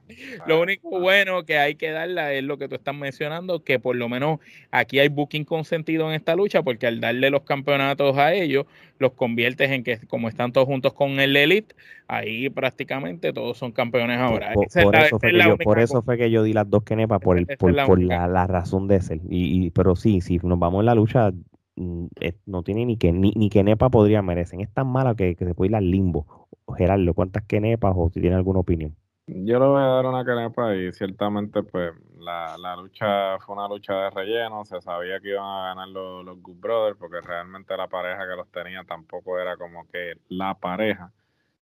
Lo único bueno que hay que darle es lo que tú estás mencionando, que por lo menos aquí hay booking consentido en esta lucha, porque al darle los campeonatos a ellos, los conviertes en que como están todos juntos con el Elite, ahí prácticamente todos son campeones ahora. Por, eso, fue que yo, di las dos kenepas por, el, por, la, razón de ser. Y, pero sí, si nos vamos en la lucha, mm, no tiene ni que ni, ni nepa podría merecen. Es tan mala que, se puede ir al limbo. Gerardo, ¿cuántas kenepas o si tiene alguna opinión? Yo le voy a dar una canepa y ciertamente pues la, la, lucha fue una lucha de relleno, se sabía que iban a ganar los, los Good Brothers porque realmente la pareja que los tenía tampoco era como que la pareja.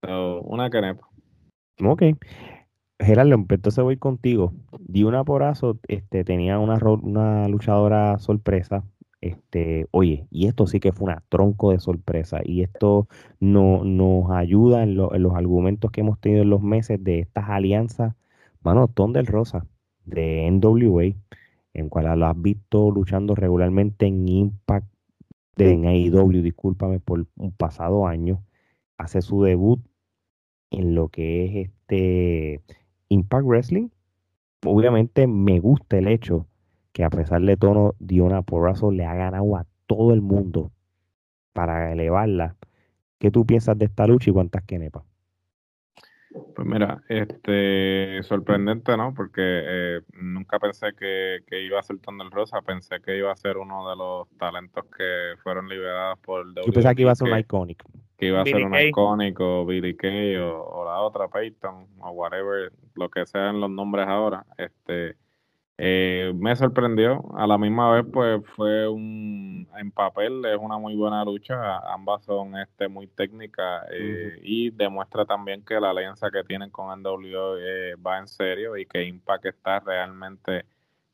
So, una canepa. Ok. Gerardo, entonces voy contigo. Di una porazo, este, tenía una, una luchadora sorpresa, este, oye, y esto sí que fue una tronco de sorpresa y esto no, nos ayuda en, los argumentos que hemos tenido en los meses de estas alianzas, mano, del Rosa de NWA, en cual lo has visto luchando regularmente en Impact, de, en AEW, discúlpame, por un pasado año, hace su debut en lo que es este Impact Wrestling. Obviamente me gusta el hecho que a pesar de todo, Diona Porrazo le ha ganado a todo el mundo para elevarla. ¿Qué tú piensas de esta lucha y cuántas quenepas? Pues mira, este sorprendente, ¿no? Porque eh, nunca pensé que, iba a ser el Rosa, pensé que iba a ser uno de los talentos que fueron liberados por el Yo pensé que iba a ser un iconic. Que iba a ser un icónico, Billy Kay o, o, la otra, Peyton, o whatever, lo que sean los nombres ahora. Este eh, me sorprendió, a la misma vez pues fue un, en papel es una muy buena lucha, ambas son este muy técnicas eh, y demuestra también que la alianza que tienen con NWO eh, va en serio y que Impact está realmente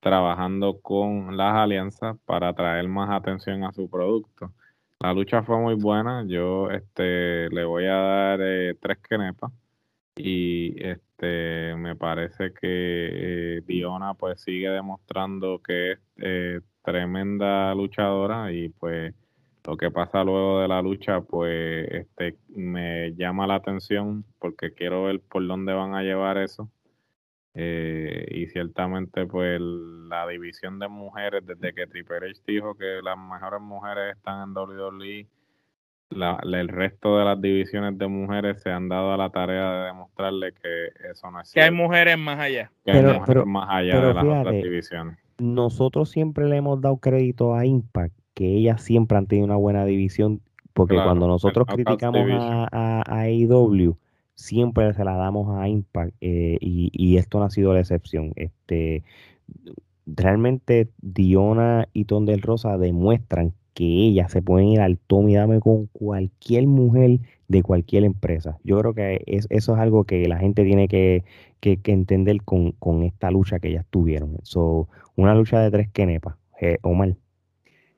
trabajando con las alianzas para atraer más atención a su producto. La lucha fue muy buena, yo este le voy a dar tres kenepas y este me parece que eh, Diona pues sigue demostrando que es eh, tremenda luchadora y pues lo que pasa luego de la lucha, pues este me llama la atención porque quiero ver por dónde van a llevar eso. Eh, y ciertamente, pues la división de mujeres, desde que Triple dijo que las mejores mujeres están en WWE, la, el resto de las divisiones de mujeres se han dado a la tarea de demostrarle que eso no es cierto. Que hay mujeres más allá. Que hay mujeres más allá de las otras divisiones. Nosotros siempre le hemos dado crédito a Impact, que ellas siempre han tenido una buena división, porque cuando nosotros criticamos a, a, a AEW, siempre se la damos a Impact eh, y, esto no ha sido la excepción. Este, realmente Diona y Ton del Rosa demuestran que ellas se pueden ir al Tommy y dame con cualquier mujer de cualquier empresa. Yo creo que eso es algo que la gente tiene que, entender con, esta lucha que ellas tuvieron. So, una lucha de tres quenepas, eh, Omar.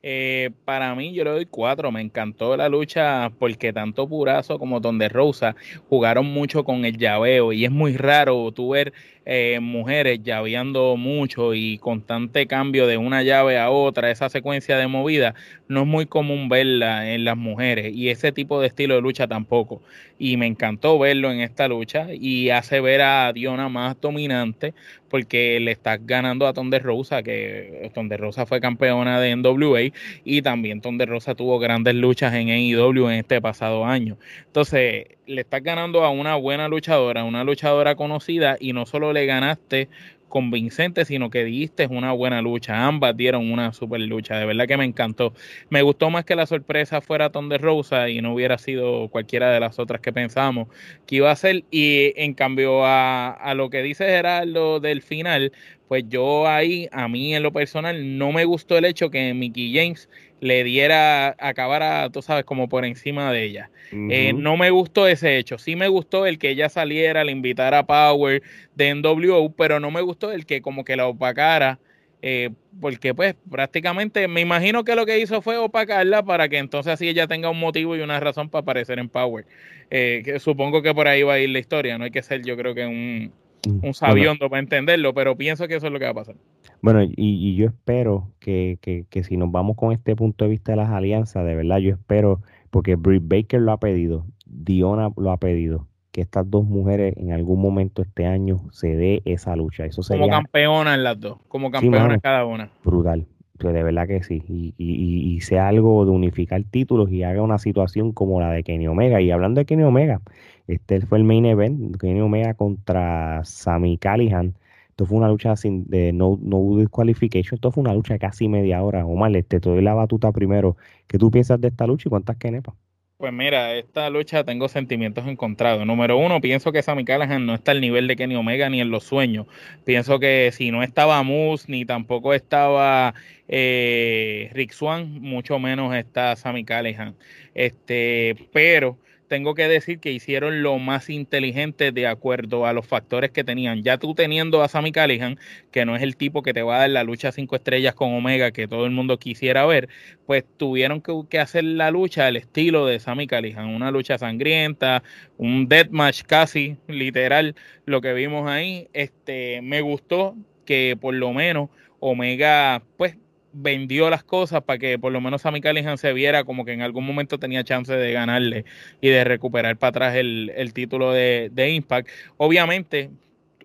Eh, para mí, yo le doy cuatro. Me encantó la lucha porque tanto Purazo como Donde Rosa jugaron mucho con el llaveo y es muy raro tú ver eh, mujeres llaveando mucho y constante cambio de una llave a otra, esa secuencia de movida, no es muy común verla en las mujeres y ese tipo de estilo de lucha tampoco. Y me encantó verlo en esta lucha y hace ver a Diona más dominante porque le está ganando a Tonde Rosa, que Tonde Rosa fue campeona de NWA y también Tonde Rosa tuvo grandes luchas en AEW en este pasado año. Entonces, le estás ganando a una buena luchadora, una luchadora conocida y no solo le ganaste convincente, sino que diste una buena lucha. Ambas dieron una super lucha. De verdad que me encantó. Me gustó más que la sorpresa fuera Ton de Rosa y no hubiera sido cualquiera de las otras que pensamos que iba a ser. Y en cambio a, a lo que dice Gerardo del final, pues yo ahí, a mí en lo personal, no me gustó el hecho que Mickey James le diera, acabara, tú sabes, como por encima de ella. Eh, no me gustó ese hecho. Sí me gustó el que ella saliera, le invitara a Power de NWO, pero no me gustó el que como que la opacara. Eh, porque pues prácticamente me imagino que lo que hizo fue opacarla para que entonces así ella tenga un motivo y una razón para aparecer en Power. Eh, que supongo que por ahí va a ir la historia, no hay que ser yo creo que un, un sabiondo para entenderlo, pero pienso que eso es lo que va a pasar. Bueno, y, yo espero que, si nos vamos con este punto de vista de las alianzas, de verdad, yo espero, porque Britt Baker lo ha pedido, Diona lo ha pedido, que estas dos mujeres en algún momento este año se dé esa lucha. Eso sería, como campeona en las dos, como campeona en cada una. Brutal, de verdad que sí. Y, y, y, sea algo de unificar títulos y haga una situación como la de Kenny Omega. Y hablando de Kenny Omega, este fue el main event, Kenny Omega contra Sammy Callihan. Esto fue una lucha sin de no, no disqualification. Esto fue una lucha de casi media hora. Omar, este, te doy la batuta primero. ¿Qué tú piensas de esta lucha y cuántas kenepas? Pues mira, esta lucha tengo sentimientos encontrados. Número uno, pienso que Sammy Callahan no está al nivel de Kenny Omega ni en los sueños. Pienso que si no estaba Moose ni tampoco estaba eh, Rick Swan, mucho menos está Sammy Callahan. Este, pero tengo que decir que hicieron lo más inteligente de acuerdo a los factores que tenían. Ya tú teniendo a Sammy Callihan, que no es el tipo que te va a dar la lucha cinco estrellas con Omega que todo el mundo quisiera ver, pues tuvieron que, hacer la lucha al estilo de Sammy Callihan, una lucha sangrienta, un deathmatch casi literal, lo que vimos ahí. Este, me gustó que por lo menos Omega, pues vendió las cosas para que por lo menos Sammy Callihan se viera como que en algún momento tenía chance de ganarle y de recuperar para atrás el, título de, Impact. Obviamente,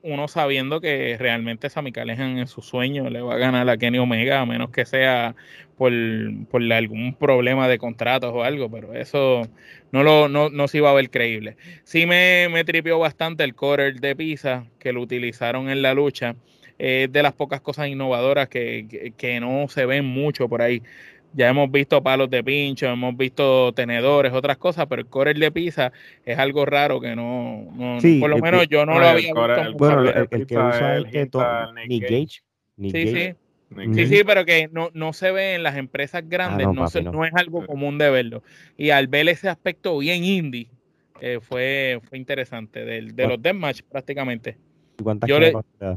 uno sabiendo que realmente Sammy Callihan en su sueño le va a ganar a Kenny Omega, a menos que sea por, algún problema de contratos o algo, pero eso no, lo, no, no se iba a ver creíble. Sí me, me tripió bastante el quarter de Pisa que lo utilizaron en la lucha es de las pocas cosas innovadoras que, no se ven mucho por ahí. Ya hemos visto palos de pincho, hemos visto tenedores, otras cosas, pero el core de pizza es algo raro que no, por lo menos yo no, lo había visto. bueno, el, que usa el que Nick Gage. sí, sí. Sí, sí, pero que no, no se ve en las empresas grandes, ah, no, no, es algo común de verlo. Y al ver ese aspecto bien indie, eh, fue, fue interesante, de, de los deathmatch prácticamente yo, le,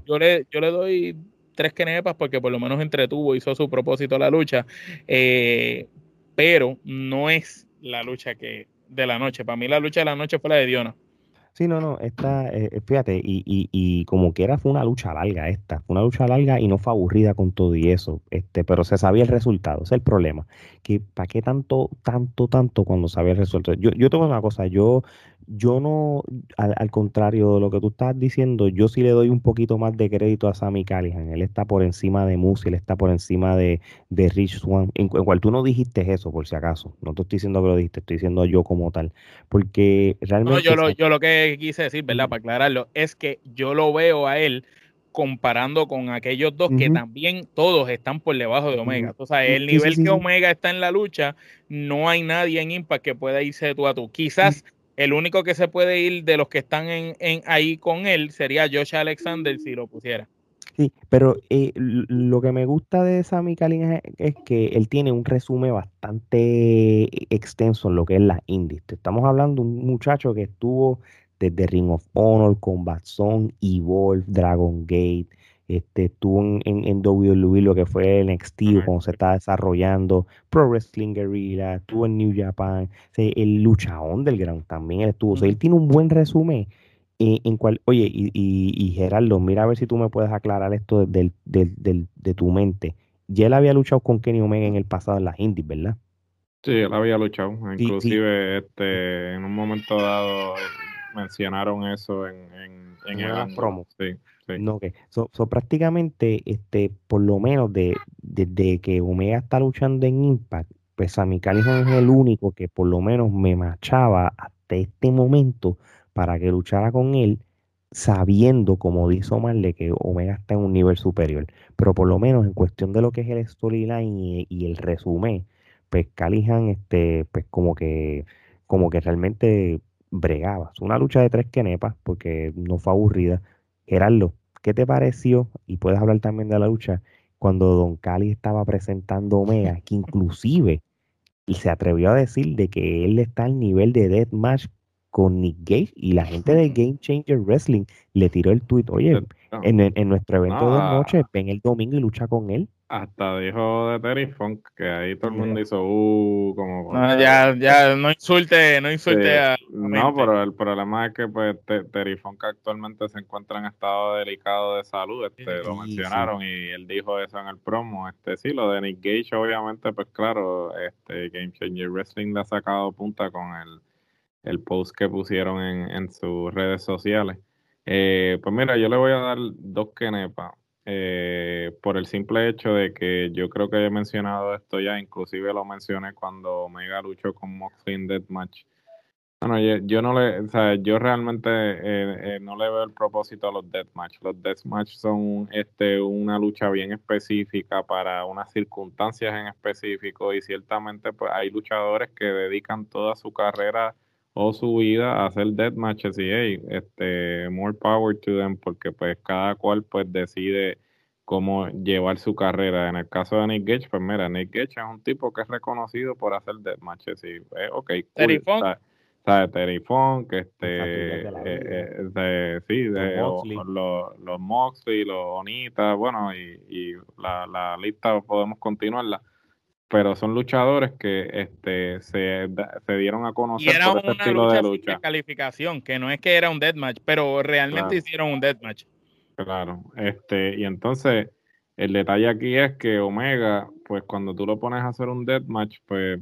yo, le, yo le doy tres kenepas porque por lo menos entretuvo, hizo su propósito la lucha, eh, pero no es la lucha que de la noche. Para mí la lucha de la noche fue la de Diona. Sí, no, no, esta, eh, eh, fíjate, y, y, y como quiera fue una lucha larga esta, fue una lucha larga y no fue aburrida con todo y eso, este, pero se sabía el resultado, ese es el problema, que para qué tanto, tanto, tanto cuando sabía el resultado. Yo, yo tengo una cosa, yo, yo no, al, contrario de lo que tú estás diciendo, yo sí le doy un poquito más de crédito a Sammy Callihan. Él está por encima de Musi, él está por encima de, de Rich Swan. En, cual tú no dijiste eso, por si acaso. No te estoy diciendo que lo dijiste, estoy diciendo yo como tal. Porque realmente. No, yo lo, yo lo que quise decir, ¿verdad? Para aclararlo, es que yo lo veo a él comparando con aquellos dos que también todos están por debajo de Omega. O sea, el nivel que Omega está en la lucha, no hay nadie en Impact que pueda irse de tú a tú. Quizás el único que se puede ir de los que están en, ahí con él sería Josh Alexander si lo pusiera. Sí, pero eh, lo que me gusta de Sammy Callihan es, que él tiene un resumen bastante extenso en lo que es la indies. Estamos hablando de un muchacho que estuvo desde Ring of Honor, Combat Zone, Evolve, Dragon Gate, este, estuvo en, en, en WWE lo que fue el NXT cuando se estaba desarrollando, Pro Wrestling Guerrilla, estuvo en New Japan, el lucha underground también él estuvo, él tiene un buen resumen eh, en cual, oye, y, y, Gerardo, mira a ver si tú me puedes aclarar esto del, de tu mente. Ya él había luchado con Kenny Omega en el pasado en las indies, ¿verdad? Sí, él había luchado. Inclusive Este, en un momento dado mencionaron eso en, en, en el promo. Sí. No, que so, prácticamente, este, por lo menos de, desde que Omega está luchando en Impact, pues Sammy Callihan es el único que por lo menos me machaba hasta este momento para que luchara con él, sabiendo, como dice Omar, de que Omega está en un nivel superior. Pero por lo menos en cuestión de lo que es el storyline y, y el resumen, pues Callihan, este, pues como que, como que realmente bregaba. Es una lucha de tres quenepas, porque no fue aburrida Gerardo, ¿qué te pareció? Y puedes hablar también de la lucha cuando Don Cali estaba presentando Omega, que inclusive se atrevió a decir de que él está al nivel de Deathmatch con Nick Gage y la gente de Game Changer Wrestling le tiró el tweet, oye, en, nuestro evento de noche, ven el domingo y lucha con él. Hasta dijo de Terry Funk que ahí todo el mundo hizo uh como no, ya ya no insulte no insulte a no pero el problema es que pues Terry Funk actualmente se encuentra en estado delicado de salud este lo mencionaron y él dijo eso en el promo este sí lo de Nick Gage obviamente pues claro este Game Changer Wrestling le ha sacado punta con el, el post que pusieron en, en sus redes sociales. Eh, pues mira yo le voy a dar dos kenepas eh, por el simple hecho de que yo creo que he mencionado esto ya, inclusive lo mencioné cuando Omega luchó con Moxley en Deathmatch. Bueno, yo, no le, o sea, yo realmente eh, eh, no le veo el propósito a los deathmatch. Los deathmatch son este una lucha bien específica para unas circunstancias en específico y ciertamente pues hay luchadores que dedican toda su carrera o su vida a hacer deathmatches y hey, este more power to them porque pues cada cual pues decide cómo llevar su carrera. En el caso de Nick Gage, pues mira, Nick Gage es un tipo que es reconocido por hacer deathmatches y eh, ok, cool, Funk. ¿sabes? Terry Funk, este, eh, eh, sí, de, los, los Moxley, los Onita, bueno, y, y la, la lista podemos continuarla pero son luchadores que este, se, se dieron a conocer por ese estilo de lucha. De calificación, que no es que era un deathmatch, pero realmente hicieron un deathmatch. Claro, este, y entonces el detalle aquí es que Omega, pues cuando tú lo pones a hacer un deathmatch, pues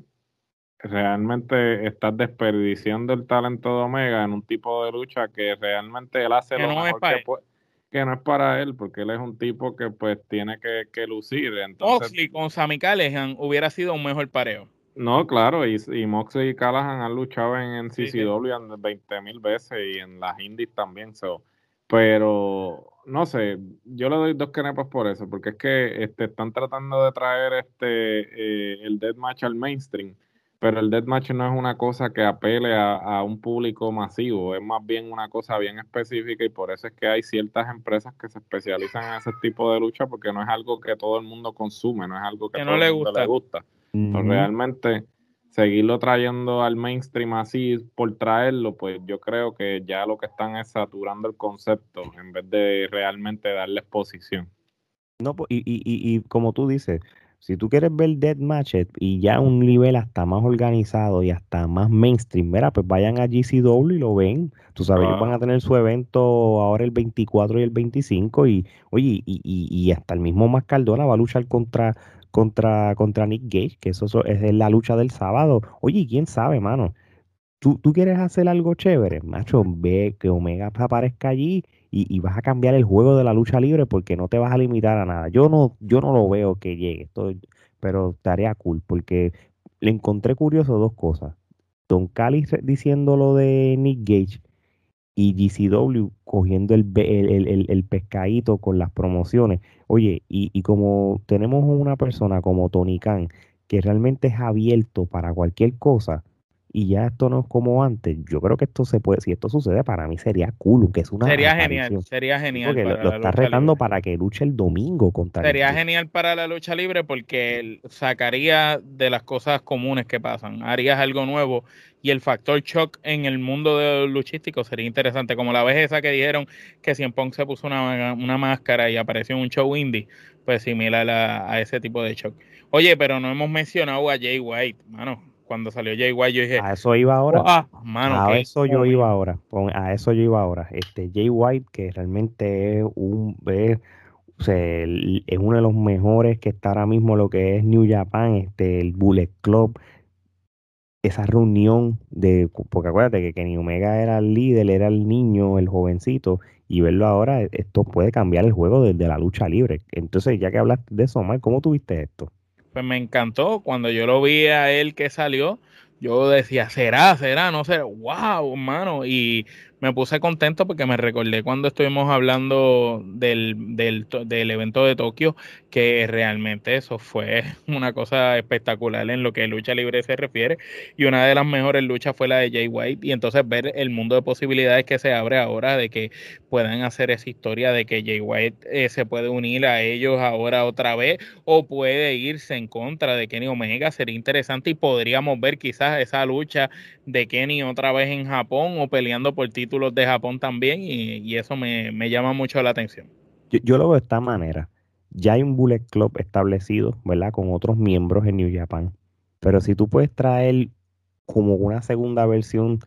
realmente estás desperdiciando el talento de Omega en un tipo de lucha que realmente él hace lo mejor que puede que no es para él, porque él es un tipo que pues tiene que, que lucir. Entonces, Moxley con Sammy Callahan hubiera sido un mejor pareo. No, claro, y, y Moxley y Callahan han luchado en, en CCW 20 mil veces y en las indies también. So. Pero, no sé, yo le doy dos canepas por eso, porque es que este, están tratando de traer este eh, el deathmatch al mainstream pero el deathmatch no es una cosa que apele a, un público masivo, es más bien una cosa bien específica y por eso es que hay ciertas empresas que se especializan en ese tipo de lucha porque no es algo que todo el mundo consume, no es algo que, no le gusta. le gusta. realmente seguirlo trayendo al mainstream así por traerlo, pues yo creo que ya lo que están es saturando el concepto en vez de realmente darle exposición. No, y, y, y como tú dices, Si tú quieres ver Deathmatch y ya un nivel hasta más organizado y hasta más mainstream, mira, pues vayan a GCW y lo ven. Tú sabes, ellos van a tener su evento ahora el 24 y el 25 y, oye, y, y, y hasta el mismo Mascardona va a luchar contra, contra, contra Nick Gage, que eso es la lucha del sábado. Oye, quién sabe, mano. Tú, tú quieres hacer algo chévere, macho, ve que Omega aparezca allí y, vas a cambiar el juego de la lucha libre porque no te vas a limitar a nada. Yo no, yo no lo veo que llegue, pero estaría cool porque le encontré curioso dos cosas. Don Cali diciendo lo de Nick Gage y GCW cogiendo el, el, el, pescadito con las promociones. Oye, y, y, como tenemos una persona como Tony Khan que realmente es abierto para cualquier cosa, y ya esto no es como antes. Yo creo que esto se puede, si esto sucede, para mí sería cool, que es una Sería genial, sería genial. Porque lo, está retando para que luche el domingo contra Sería genial para la lucha libre porque sacaría de las cosas comunes que pasan, harías algo nuevo y el factor shock en el mundo de luchístico sería interesante, como la vez esa que dijeron que Cien Pong se puso una, una máscara y apareció en un show indie, pues similar a, a ese tipo de shock. Oye, pero no hemos mencionado a Jay White, mano cuando salió Jay White, yo dije. A eso iba ahora. a eso yo iba ahora. A eso yo iba ahora. Este Jay White, que realmente es un. Es, es uno de los mejores que está ahora mismo lo que es New Japan, este, el Bullet Club, esa reunión de, porque acuérdate que Kenny Omega era el líder, era el niño, el jovencito, y verlo ahora, esto puede cambiar el juego desde la lucha libre. Entonces, ya que hablaste de eso, Mike, ¿cómo tuviste esto? Pues me encantó. Cuando yo lo vi a él que salió, yo decía, será, será, no sé, wow, hermano. Y me puse contento porque me recordé cuando estuvimos hablando del, del, del, evento de Tokio, que realmente eso fue <laughs> una cosa espectacular en lo que lucha libre se refiere. Y una de las mejores luchas fue la de Jay White. Y entonces ver el mundo de posibilidades que se abre ahora de que puedan hacer esa historia de que Jay White eh, se puede unir a ellos ahora otra vez o puede irse en contra de Kenny Omega sería interesante y podríamos ver quizás esa lucha de Kenny otra vez en Japón o peleando por título los de Japón también y, eso me, llama mucho la atención. Yo, lo veo de esta manera. Ya hay un Bullet Club establecido, ¿verdad? Con otros miembros en New Japan. Pero si tú puedes traer como una segunda versión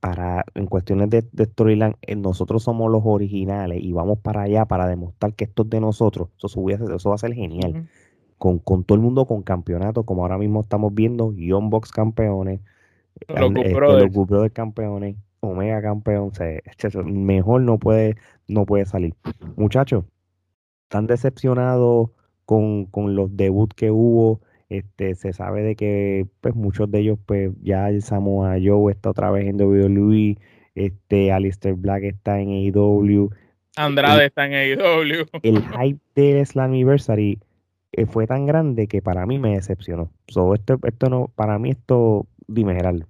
para en cuestiones de, storyline, eh, nosotros somos los originales y vamos para allá para demostrar que esto es de nosotros, eso, eso va a ser genial. con, con, todo el mundo con campeonatos, como ahora mismo estamos viendo, Young Box campeones, los, este, los campeones, Omega campeón, se, mejor no puede, no puede salir. Muchachos, están decepcionados con, los debuts que hubo. Este, se sabe de que pues muchos de ellos, pues ya el Samoa Joe está otra vez en WWE, este, Alistair Black está en AEW. Andrade está en AEW. El hype de Slammiversary eh, fue tan grande que para mí me decepcionó. So, esto, esto no, para mí esto, dime Gerardo.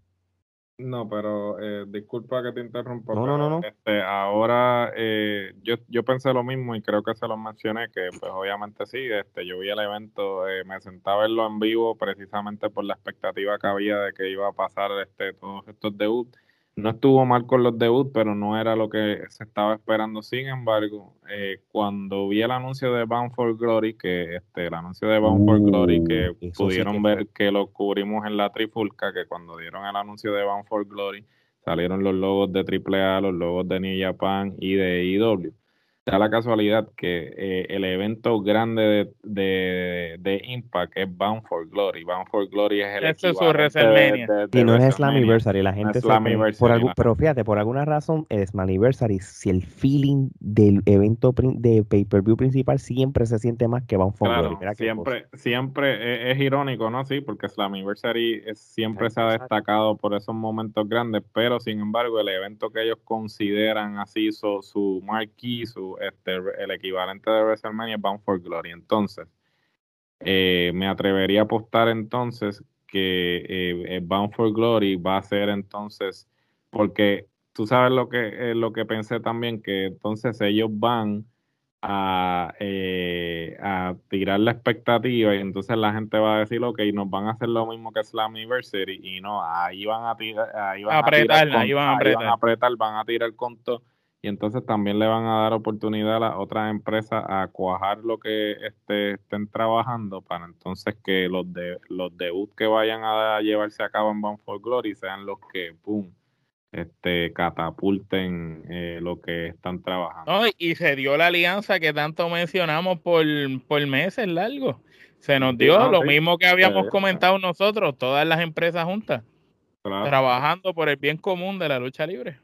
No, pero eh, disculpa que te interrumpa. No, no, no, no. Este, ahora eh, yo, yo pensé lo mismo y creo que se lo mencioné, que pues obviamente sí, este, yo vi el evento, eh, me sentaba a verlo en vivo precisamente por la expectativa que había de que iba a pasar este, todos estos debuts no estuvo mal con los debuts, pero no era lo que se estaba esperando. Sin embargo, eh, cuando vi el anuncio de Bound for Glory, que este, el anuncio de Bound for Glory, que uh, pudieron ver que lo cubrimos en la trifulca, que cuando dieron el anuncio de Bound for Glory, salieron los logos de AAA, los logos de New Japan y de IW da la casualidad que eh, el evento grande de, de, Impact es Bound for Glory. Bound for Glory es el Eso es su WrestleMania. y no es Slammiversary, la gente no por algún, pero fíjate, por alguna razón es Slammiversary, si el feeling del evento de pay-per-view principal siempre se siente más que Bound for Glory. siempre siempre es, irónico, ¿no? Sí, porque Slammiversary siempre se ha destacado por esos momentos grandes, pero sin embargo el evento que ellos consideran así su, su marquee, su este, el equivalente de WrestleMania es Bound for Glory. Entonces, eh, me atrevería a apostar entonces que eh, eh, Bound for Glory va a ser entonces, porque tú sabes lo que, lo que pensé también, que entonces ellos van a, a tirar la expectativa y entonces la gente va a decir, ok, nos van a hacer lo mismo que Slammiversary y no, ahí van a tirar, ahí van a, apretar, ahí van a apretar, van a tirar con todo y entonces también le van a dar oportunidad a las otras empresas a cuajar lo que este, estén trabajando para entonces que los de los debuts que vayan a llevarse a cabo en Bound for Glory sean los que pum este catapulten eh, lo que están trabajando. y se dio la alianza que tanto mencionamos por, por meses largos. Se nos dio lo mismo que habíamos comentado nosotros, todas las empresas juntas, trabajando por el bien común de la lucha libre.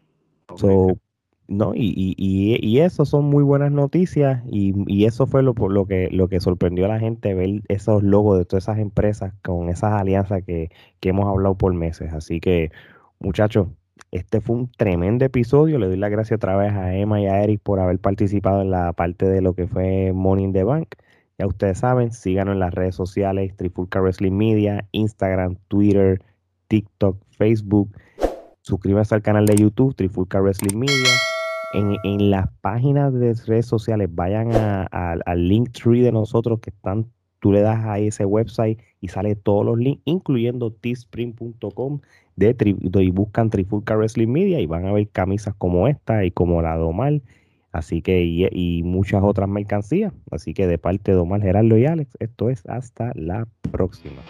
No, y, y, y, eso son muy buenas noticias y, y eso fue lo, lo, que, lo que sorprendió a la gente ver esos logos de todas esas empresas con esas alianzas que, que hemos hablado por meses. Así que, muchachos, este fue un tremendo episodio. Le doy las gracias otra vez a Emma y a Eric por haber participado en la parte de lo que fue Morning the Bank. Ya ustedes saben, síganos en las redes sociales, Trifulca Wrestling Media, Instagram, Twitter, TikTok, Facebook. Suscríbanse al canal de YouTube, Trifulca Wrestling Media en, las páginas de redes sociales, vayan al link tree de nosotros que están, tú le das a ese website y sale todos los links, incluyendo teespring.com de, y buscan Trifulca Wrestling Media y van a ver camisas como esta y como la de Omar. Así que, y, y muchas otras mercancías. Así que de parte de Omar, Gerardo y Alex, esto es hasta la próxima.